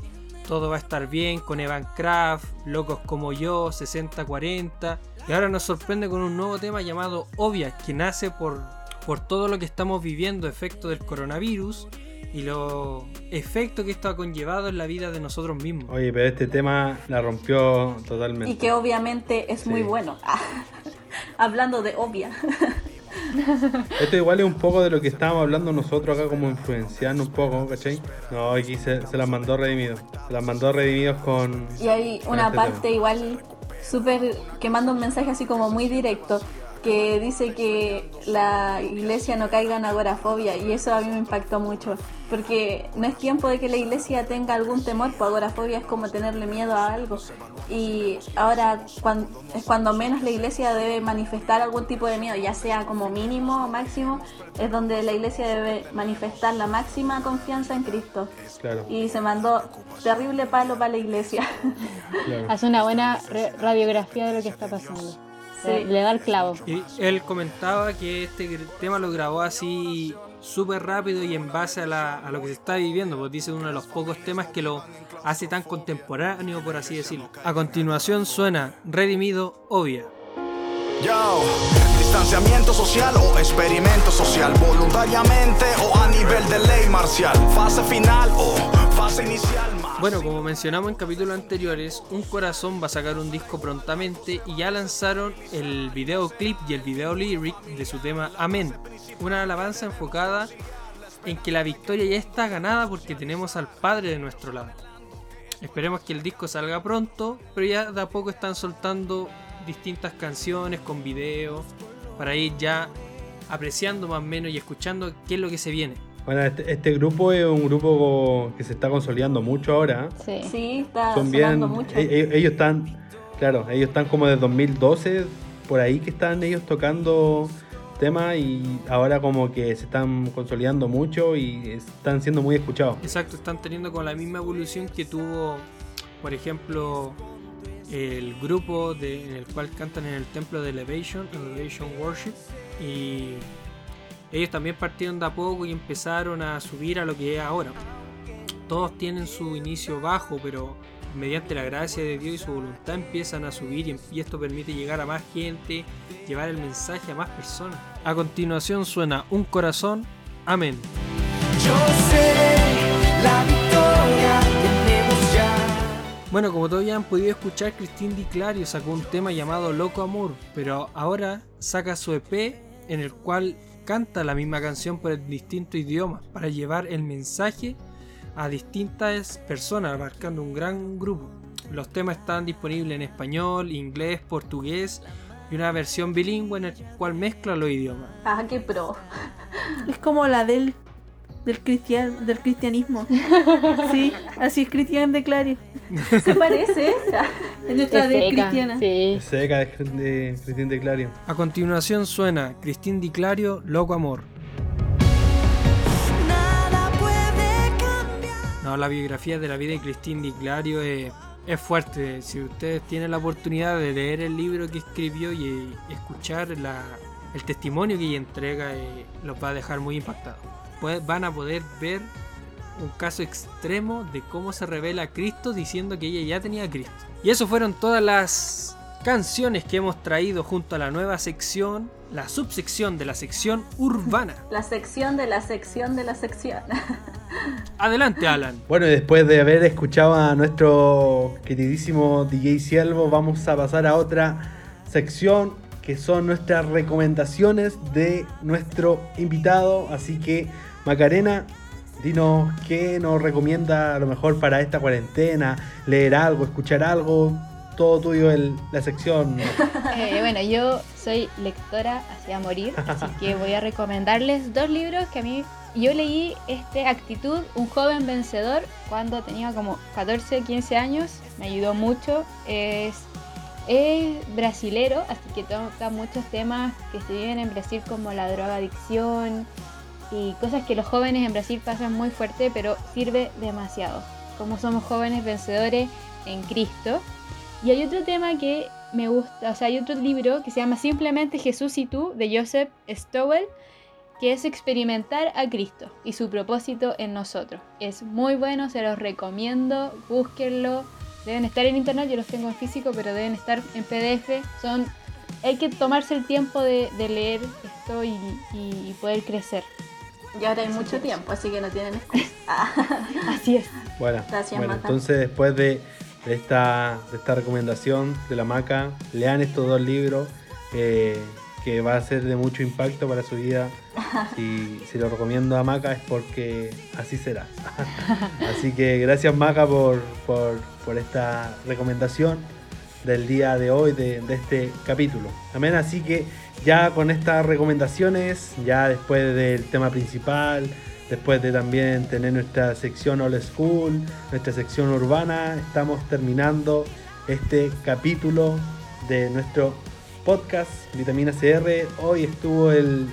todo va a estar bien con Evan Kraft, Locos como yo, 60-40. Y ahora nos sorprende con un nuevo tema llamado Obvia, que nace por, por todo lo que estamos viviendo, efecto del coronavirus y los efectos que esto ha conllevado en la vida de nosotros mismos. Oye, pero este tema la rompió totalmente. Y que obviamente es muy bueno. Hablando de obvia. Esto igual es un poco de lo que estábamos hablando nosotros acá, como influenciando un poco, ¿cachai? No, aquí se, se las mandó redimidos. Se las mandó redimidos con. Y hay una este parte tema. igual súper que manda un mensaje así como muy directo que dice que la iglesia no caiga en agorafobia y eso a mí me impactó mucho porque no es tiempo de que la iglesia tenga algún temor, pues agorafobia es como tenerle miedo a algo y ahora cuan- es cuando menos la iglesia debe manifestar algún tipo de miedo, ya sea como mínimo o máximo, es donde la iglesia debe manifestar la máxima confianza en Cristo Claro, y se mandó terrible palo para la iglesia. claro. Hace una buena re- radiografía de lo que está pasando. Le- Sí. Le da el clavo. Y él comentaba que este tema lo grabó así súper rápido y en base a, la- a lo que se está viviendo, pues dice uno de los pocos temas que lo hace tan contemporáneo, por así decirlo. A continuación suena Redimido Obvia. Yo, distanciamiento social o experimento social, voluntariamente o a nivel de ley marcial, fase final o Bueno, como mencionamos en capítulos anteriores, Un Corazón va a sacar un disco prontamente y ya lanzaron el videoclip y el video lyric de su tema Amén. Una alabanza enfocada en que la victoria ya está ganada porque tenemos al Padre de nuestro lado. Esperemos que el disco salga pronto, pero ya de a poco están soltando distintas canciones con videos para ir ya apreciando más o menos y escuchando qué es lo que se viene. Bueno, este, este grupo es un grupo que se está consolidando mucho ahora. ¿eh? Sí. Sí, está Son bien. mucho. e- e- ellos están. Claro, ellos están como de 2012, por ahí que están ellos tocando temas y ahora como que se están consolidando mucho y están siendo muy escuchados. Exacto, están teniendo con la misma evolución que tuvo, por ejemplo, el grupo de- en el cual cantan en el templo de Elevation, Elevation Worship, y ellos también partieron de a poco y empezaron a subir a lo que es ahora. Todos tienen su inicio bajo, pero mediante la gracia de Dios y su voluntad empiezan a subir y, y esto permite llegar a más gente, llevar el mensaje a más personas. A continuación suena Un Corazón, Amén. Yo sé la victoria tenemos ya. Bueno, como todos ya han podido escuchar, Cristín Di Clario sacó un tema llamado Loco Amor, pero ahora saca su EP en el cual canta la misma canción por en distintos idiomas para llevar el mensaje a distintas personas, abarcando un gran grupo. Los temas están disponibles en español, inglés, portugués y una versión bilingüe en el cual mezcla los idiomas. Ah, qué pro. Es como la del del cristian del cristianismo. Sí, así es Cristian de Clario. Se parece. Es nuestra Es del seca, cristiana. Sí. Seca de, de Cristín de Clario. A continuación suena Cristín Di Clario, Loco Amor. No, la biografía de la vida de Cristín Di Clario es, es fuerte. Si ustedes tienen la oportunidad de leer el libro que escribió y escuchar la- el testimonio que ella entrega, eh, los va a dejar muy impactados. Pues van a poder ver un caso extremo de cómo se revela Cristo diciendo que ella ya tenía a Cristo. Y eso fueron todas las canciones que hemos traído junto a la nueva sección, la subsección de la sección urbana. La sección de la sección de la sección. Adelante, Alan. Bueno, y después de haber escuchado a nuestro queridísimo DJ Siervo, vamos a pasar a otra sección que son nuestras recomendaciones de nuestro invitado. Así que, Macarena, dinos qué nos recomienda a lo mejor para esta cuarentena, leer algo, escuchar algo. Todo tuyo el- la sección. Eh, bueno, yo soy lectora hacia morir, así que voy a recomendarles dos libros que a mí yo leí este Actitud, un joven vencedor cuando tenía como 14, 15 años, me ayudó mucho. Es, es brasilero, así que toca muchos temas que se viven en Brasil como la drogadicción y cosas que los jóvenes en Brasil pasan muy fuerte, pero sirve demasiado. Como somos jóvenes vencedores, en Cristo. Y hay otro tema que me gusta, o sea, hay otro libro que se llama simplemente Jesús y tú, de Joseph Stowell, que es experimentar a Cristo y su propósito en nosotros. Es muy bueno, se los recomiendo, búsquenlo. Deben estar en internet, yo los tengo en físico, pero deben estar en PDF. Son, hay que tomarse el tiempo de, leer esto y poder crecer. Y ahora hay mucho tiempo, así que no tienen excusa. Así es. Bueno, Gracias, bueno Maca. entonces después de, de esta, de esta recomendación de la Maca, lean estos dos libros eh, que va a ser de mucho impacto para su vida. Si, si lo recomiendo a Maca es porque así será. así que gracias Maca por, por, por esta recomendación del día de hoy, de, este capítulo. Amén, así que ya con estas recomendaciones, ya después del tema principal, después de también tener nuestra sección old school, nuestra sección urbana, estamos terminando este capítulo de nuestro podcast Vitamina CR. Hoy estuvo el,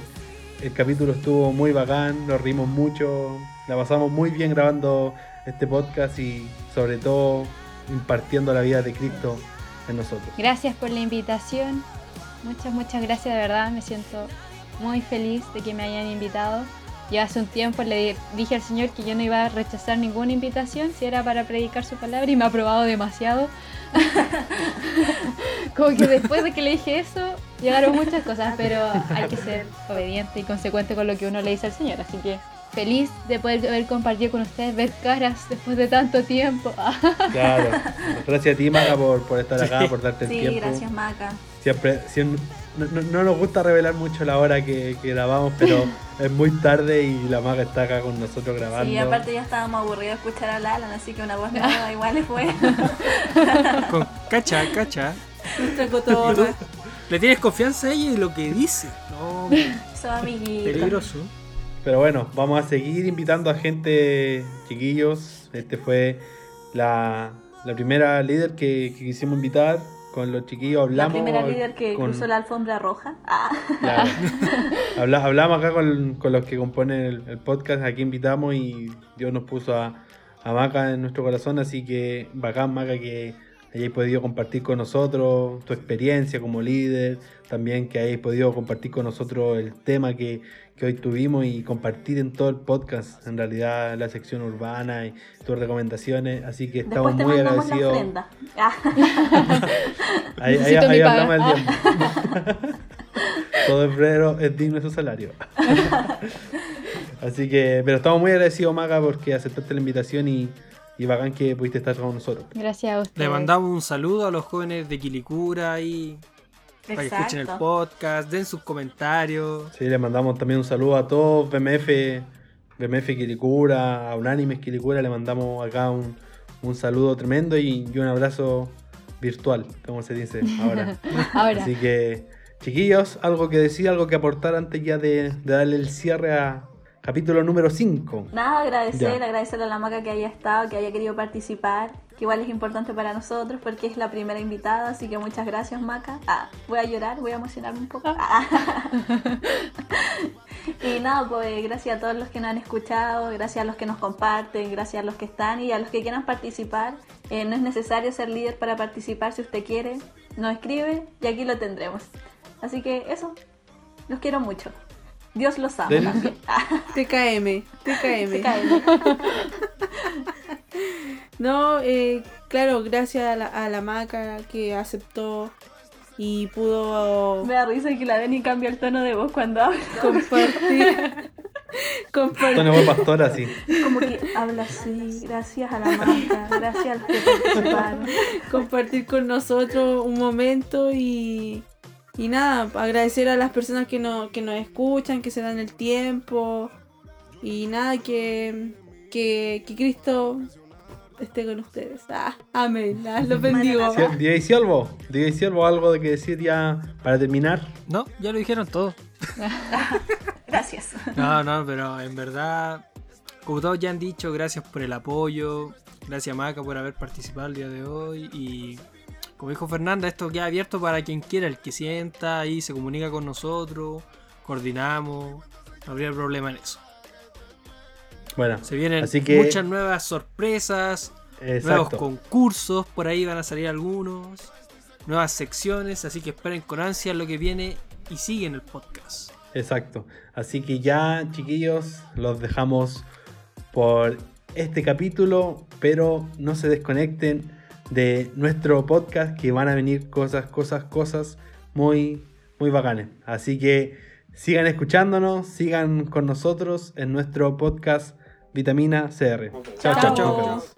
el capítulo estuvo muy bacán, nos rimos mucho, la pasamos muy bien grabando este podcast y sobre todo impartiendo la vida de Cristo Gracias por la invitación. Muchas, muchas gracias, de verdad. Me siento muy feliz de que me hayan invitado. Yo hace un tiempo le dije al Señor que yo no iba a rechazar ninguna invitación si era para predicar su palabra y me ha aprobado demasiado. Como que después de que le dije eso, llegaron muchas cosas, pero hay que ser obediente y consecuente con lo que uno le dice al Señor. Así que feliz de poder haber compartido con ustedes, ver caras después de tanto tiempo. Claro. Gracias a ti, Maca, por, por estar acá, por darte el Sí, tiempo. gracias, Maca. Siempre, siem- no, no- no nos gusta revelar mucho la hora que, que grabamos, pero es muy tarde y la Maca está acá con nosotros grabando. Sí, aparte ya estábamos aburridos de escuchar a Lalan, así que una voz nueva igual es buena. Con- cacha, cacha. Le tienes confianza a ella y lo que dice. No, Son amiguitos. peligroso. Pero bueno, vamos a seguir invitando a gente, chiquillos. Este fue la, la primera líder que, que quisimos invitar. Con los chiquillos La hablamos. primera líder que con- cruzó la alfombra roja. Ah. Claro. Habla- hablamos acá con, con los que componen el, el podcast, aquí invitamos y Dios nos puso a, a Maca en nuestro corazón, así que bacán Maca que hayáis podido compartir con nosotros tu experiencia como líder, también que hayáis podido compartir con nosotros el tema que, que hoy tuvimos y compartir en todo el podcast, en realidad la sección urbana y tus recomendaciones, así que estamos muy agradecidos. Ah. Ahí, hablamos el Ah. tiempo. Todo obrero es digno de su salario. Así que, pero estamos muy agradecidos, Maga, porque aceptaste la invitación y, y bacán que pudiste estar con nosotros. Gracias a ustedes. Le mandamos un saludo a los jóvenes de Quilicura y para que escuchen el podcast, den sus comentarios. Sí, le mandamos también un saludo a todos, BMF, BMF Quilicura, a Unánimes Quilicura, le mandamos acá un, un saludo tremendo y, y un abrazo virtual, como se dice ahora. Ahora, Así que, chiquillos, algo que decir, algo que aportar antes ya de, de darle el cierre a capítulo número 5. Nada, agradecer, Ya. agradecerle a la maca que haya estado, que haya querido participar, que igual es importante para nosotros porque es la primera invitada, así que muchas gracias maca. Ah, voy a llorar, voy a emocionarme un poco. Ah. y nada, pues gracias a todos los que nos han escuchado, gracias a los que nos comparten, gracias a los que están y a los que quieran participar. Eh, no es necesario ser líder para participar si usted quiere, nos escribe y aquí lo tendremos. Así que eso, los quiero mucho. Dios los ama. Ah, TKM, TKM. No, eh, claro, gracias a la, a la maca que aceptó y pudo Me da risa que la Dani cambia el tono de voz cuando habla. compartir. compartir Antonio fue pastor así. Como que habla así, gracias a la marca, gracias a los que participaron. compartir con nosotros un momento y, y nada, agradecer a las personas que, no, que nos escuchan, que se dan el tiempo y nada, que, que, que Cristo esté con ustedes. Ah, amén, ah, los bendigo. Sí, ¿Diez y algo? ¿Diez y algo? ¿Algo de que decir ya para terminar? No, ya lo dijeron todo. Gracias. No, no, pero en verdad, como todos ya han dicho, gracias por el apoyo. Gracias Maca por haber participado el día de hoy. Y como dijo Fernanda, esto queda abierto para quien quiera, el que sienta ahí, se comunica con nosotros, coordinamos. No habría problema en eso. Bueno, Se vienen así que muchas nuevas sorpresas, Nuevos concursos, por ahí van a salir algunos. Nuevas secciones, así que esperen con ansia lo que viene y siguen el podcast. Exacto. Así que ya, chiquillos, los dejamos por este capítulo, pero no se desconecten de nuestro podcast que van a venir cosas, cosas, cosas muy, muy bacanes. Así que sigan escuchándonos, sigan con nosotros en nuestro podcast Vitamina CR. Chao, chao, Chao. chao.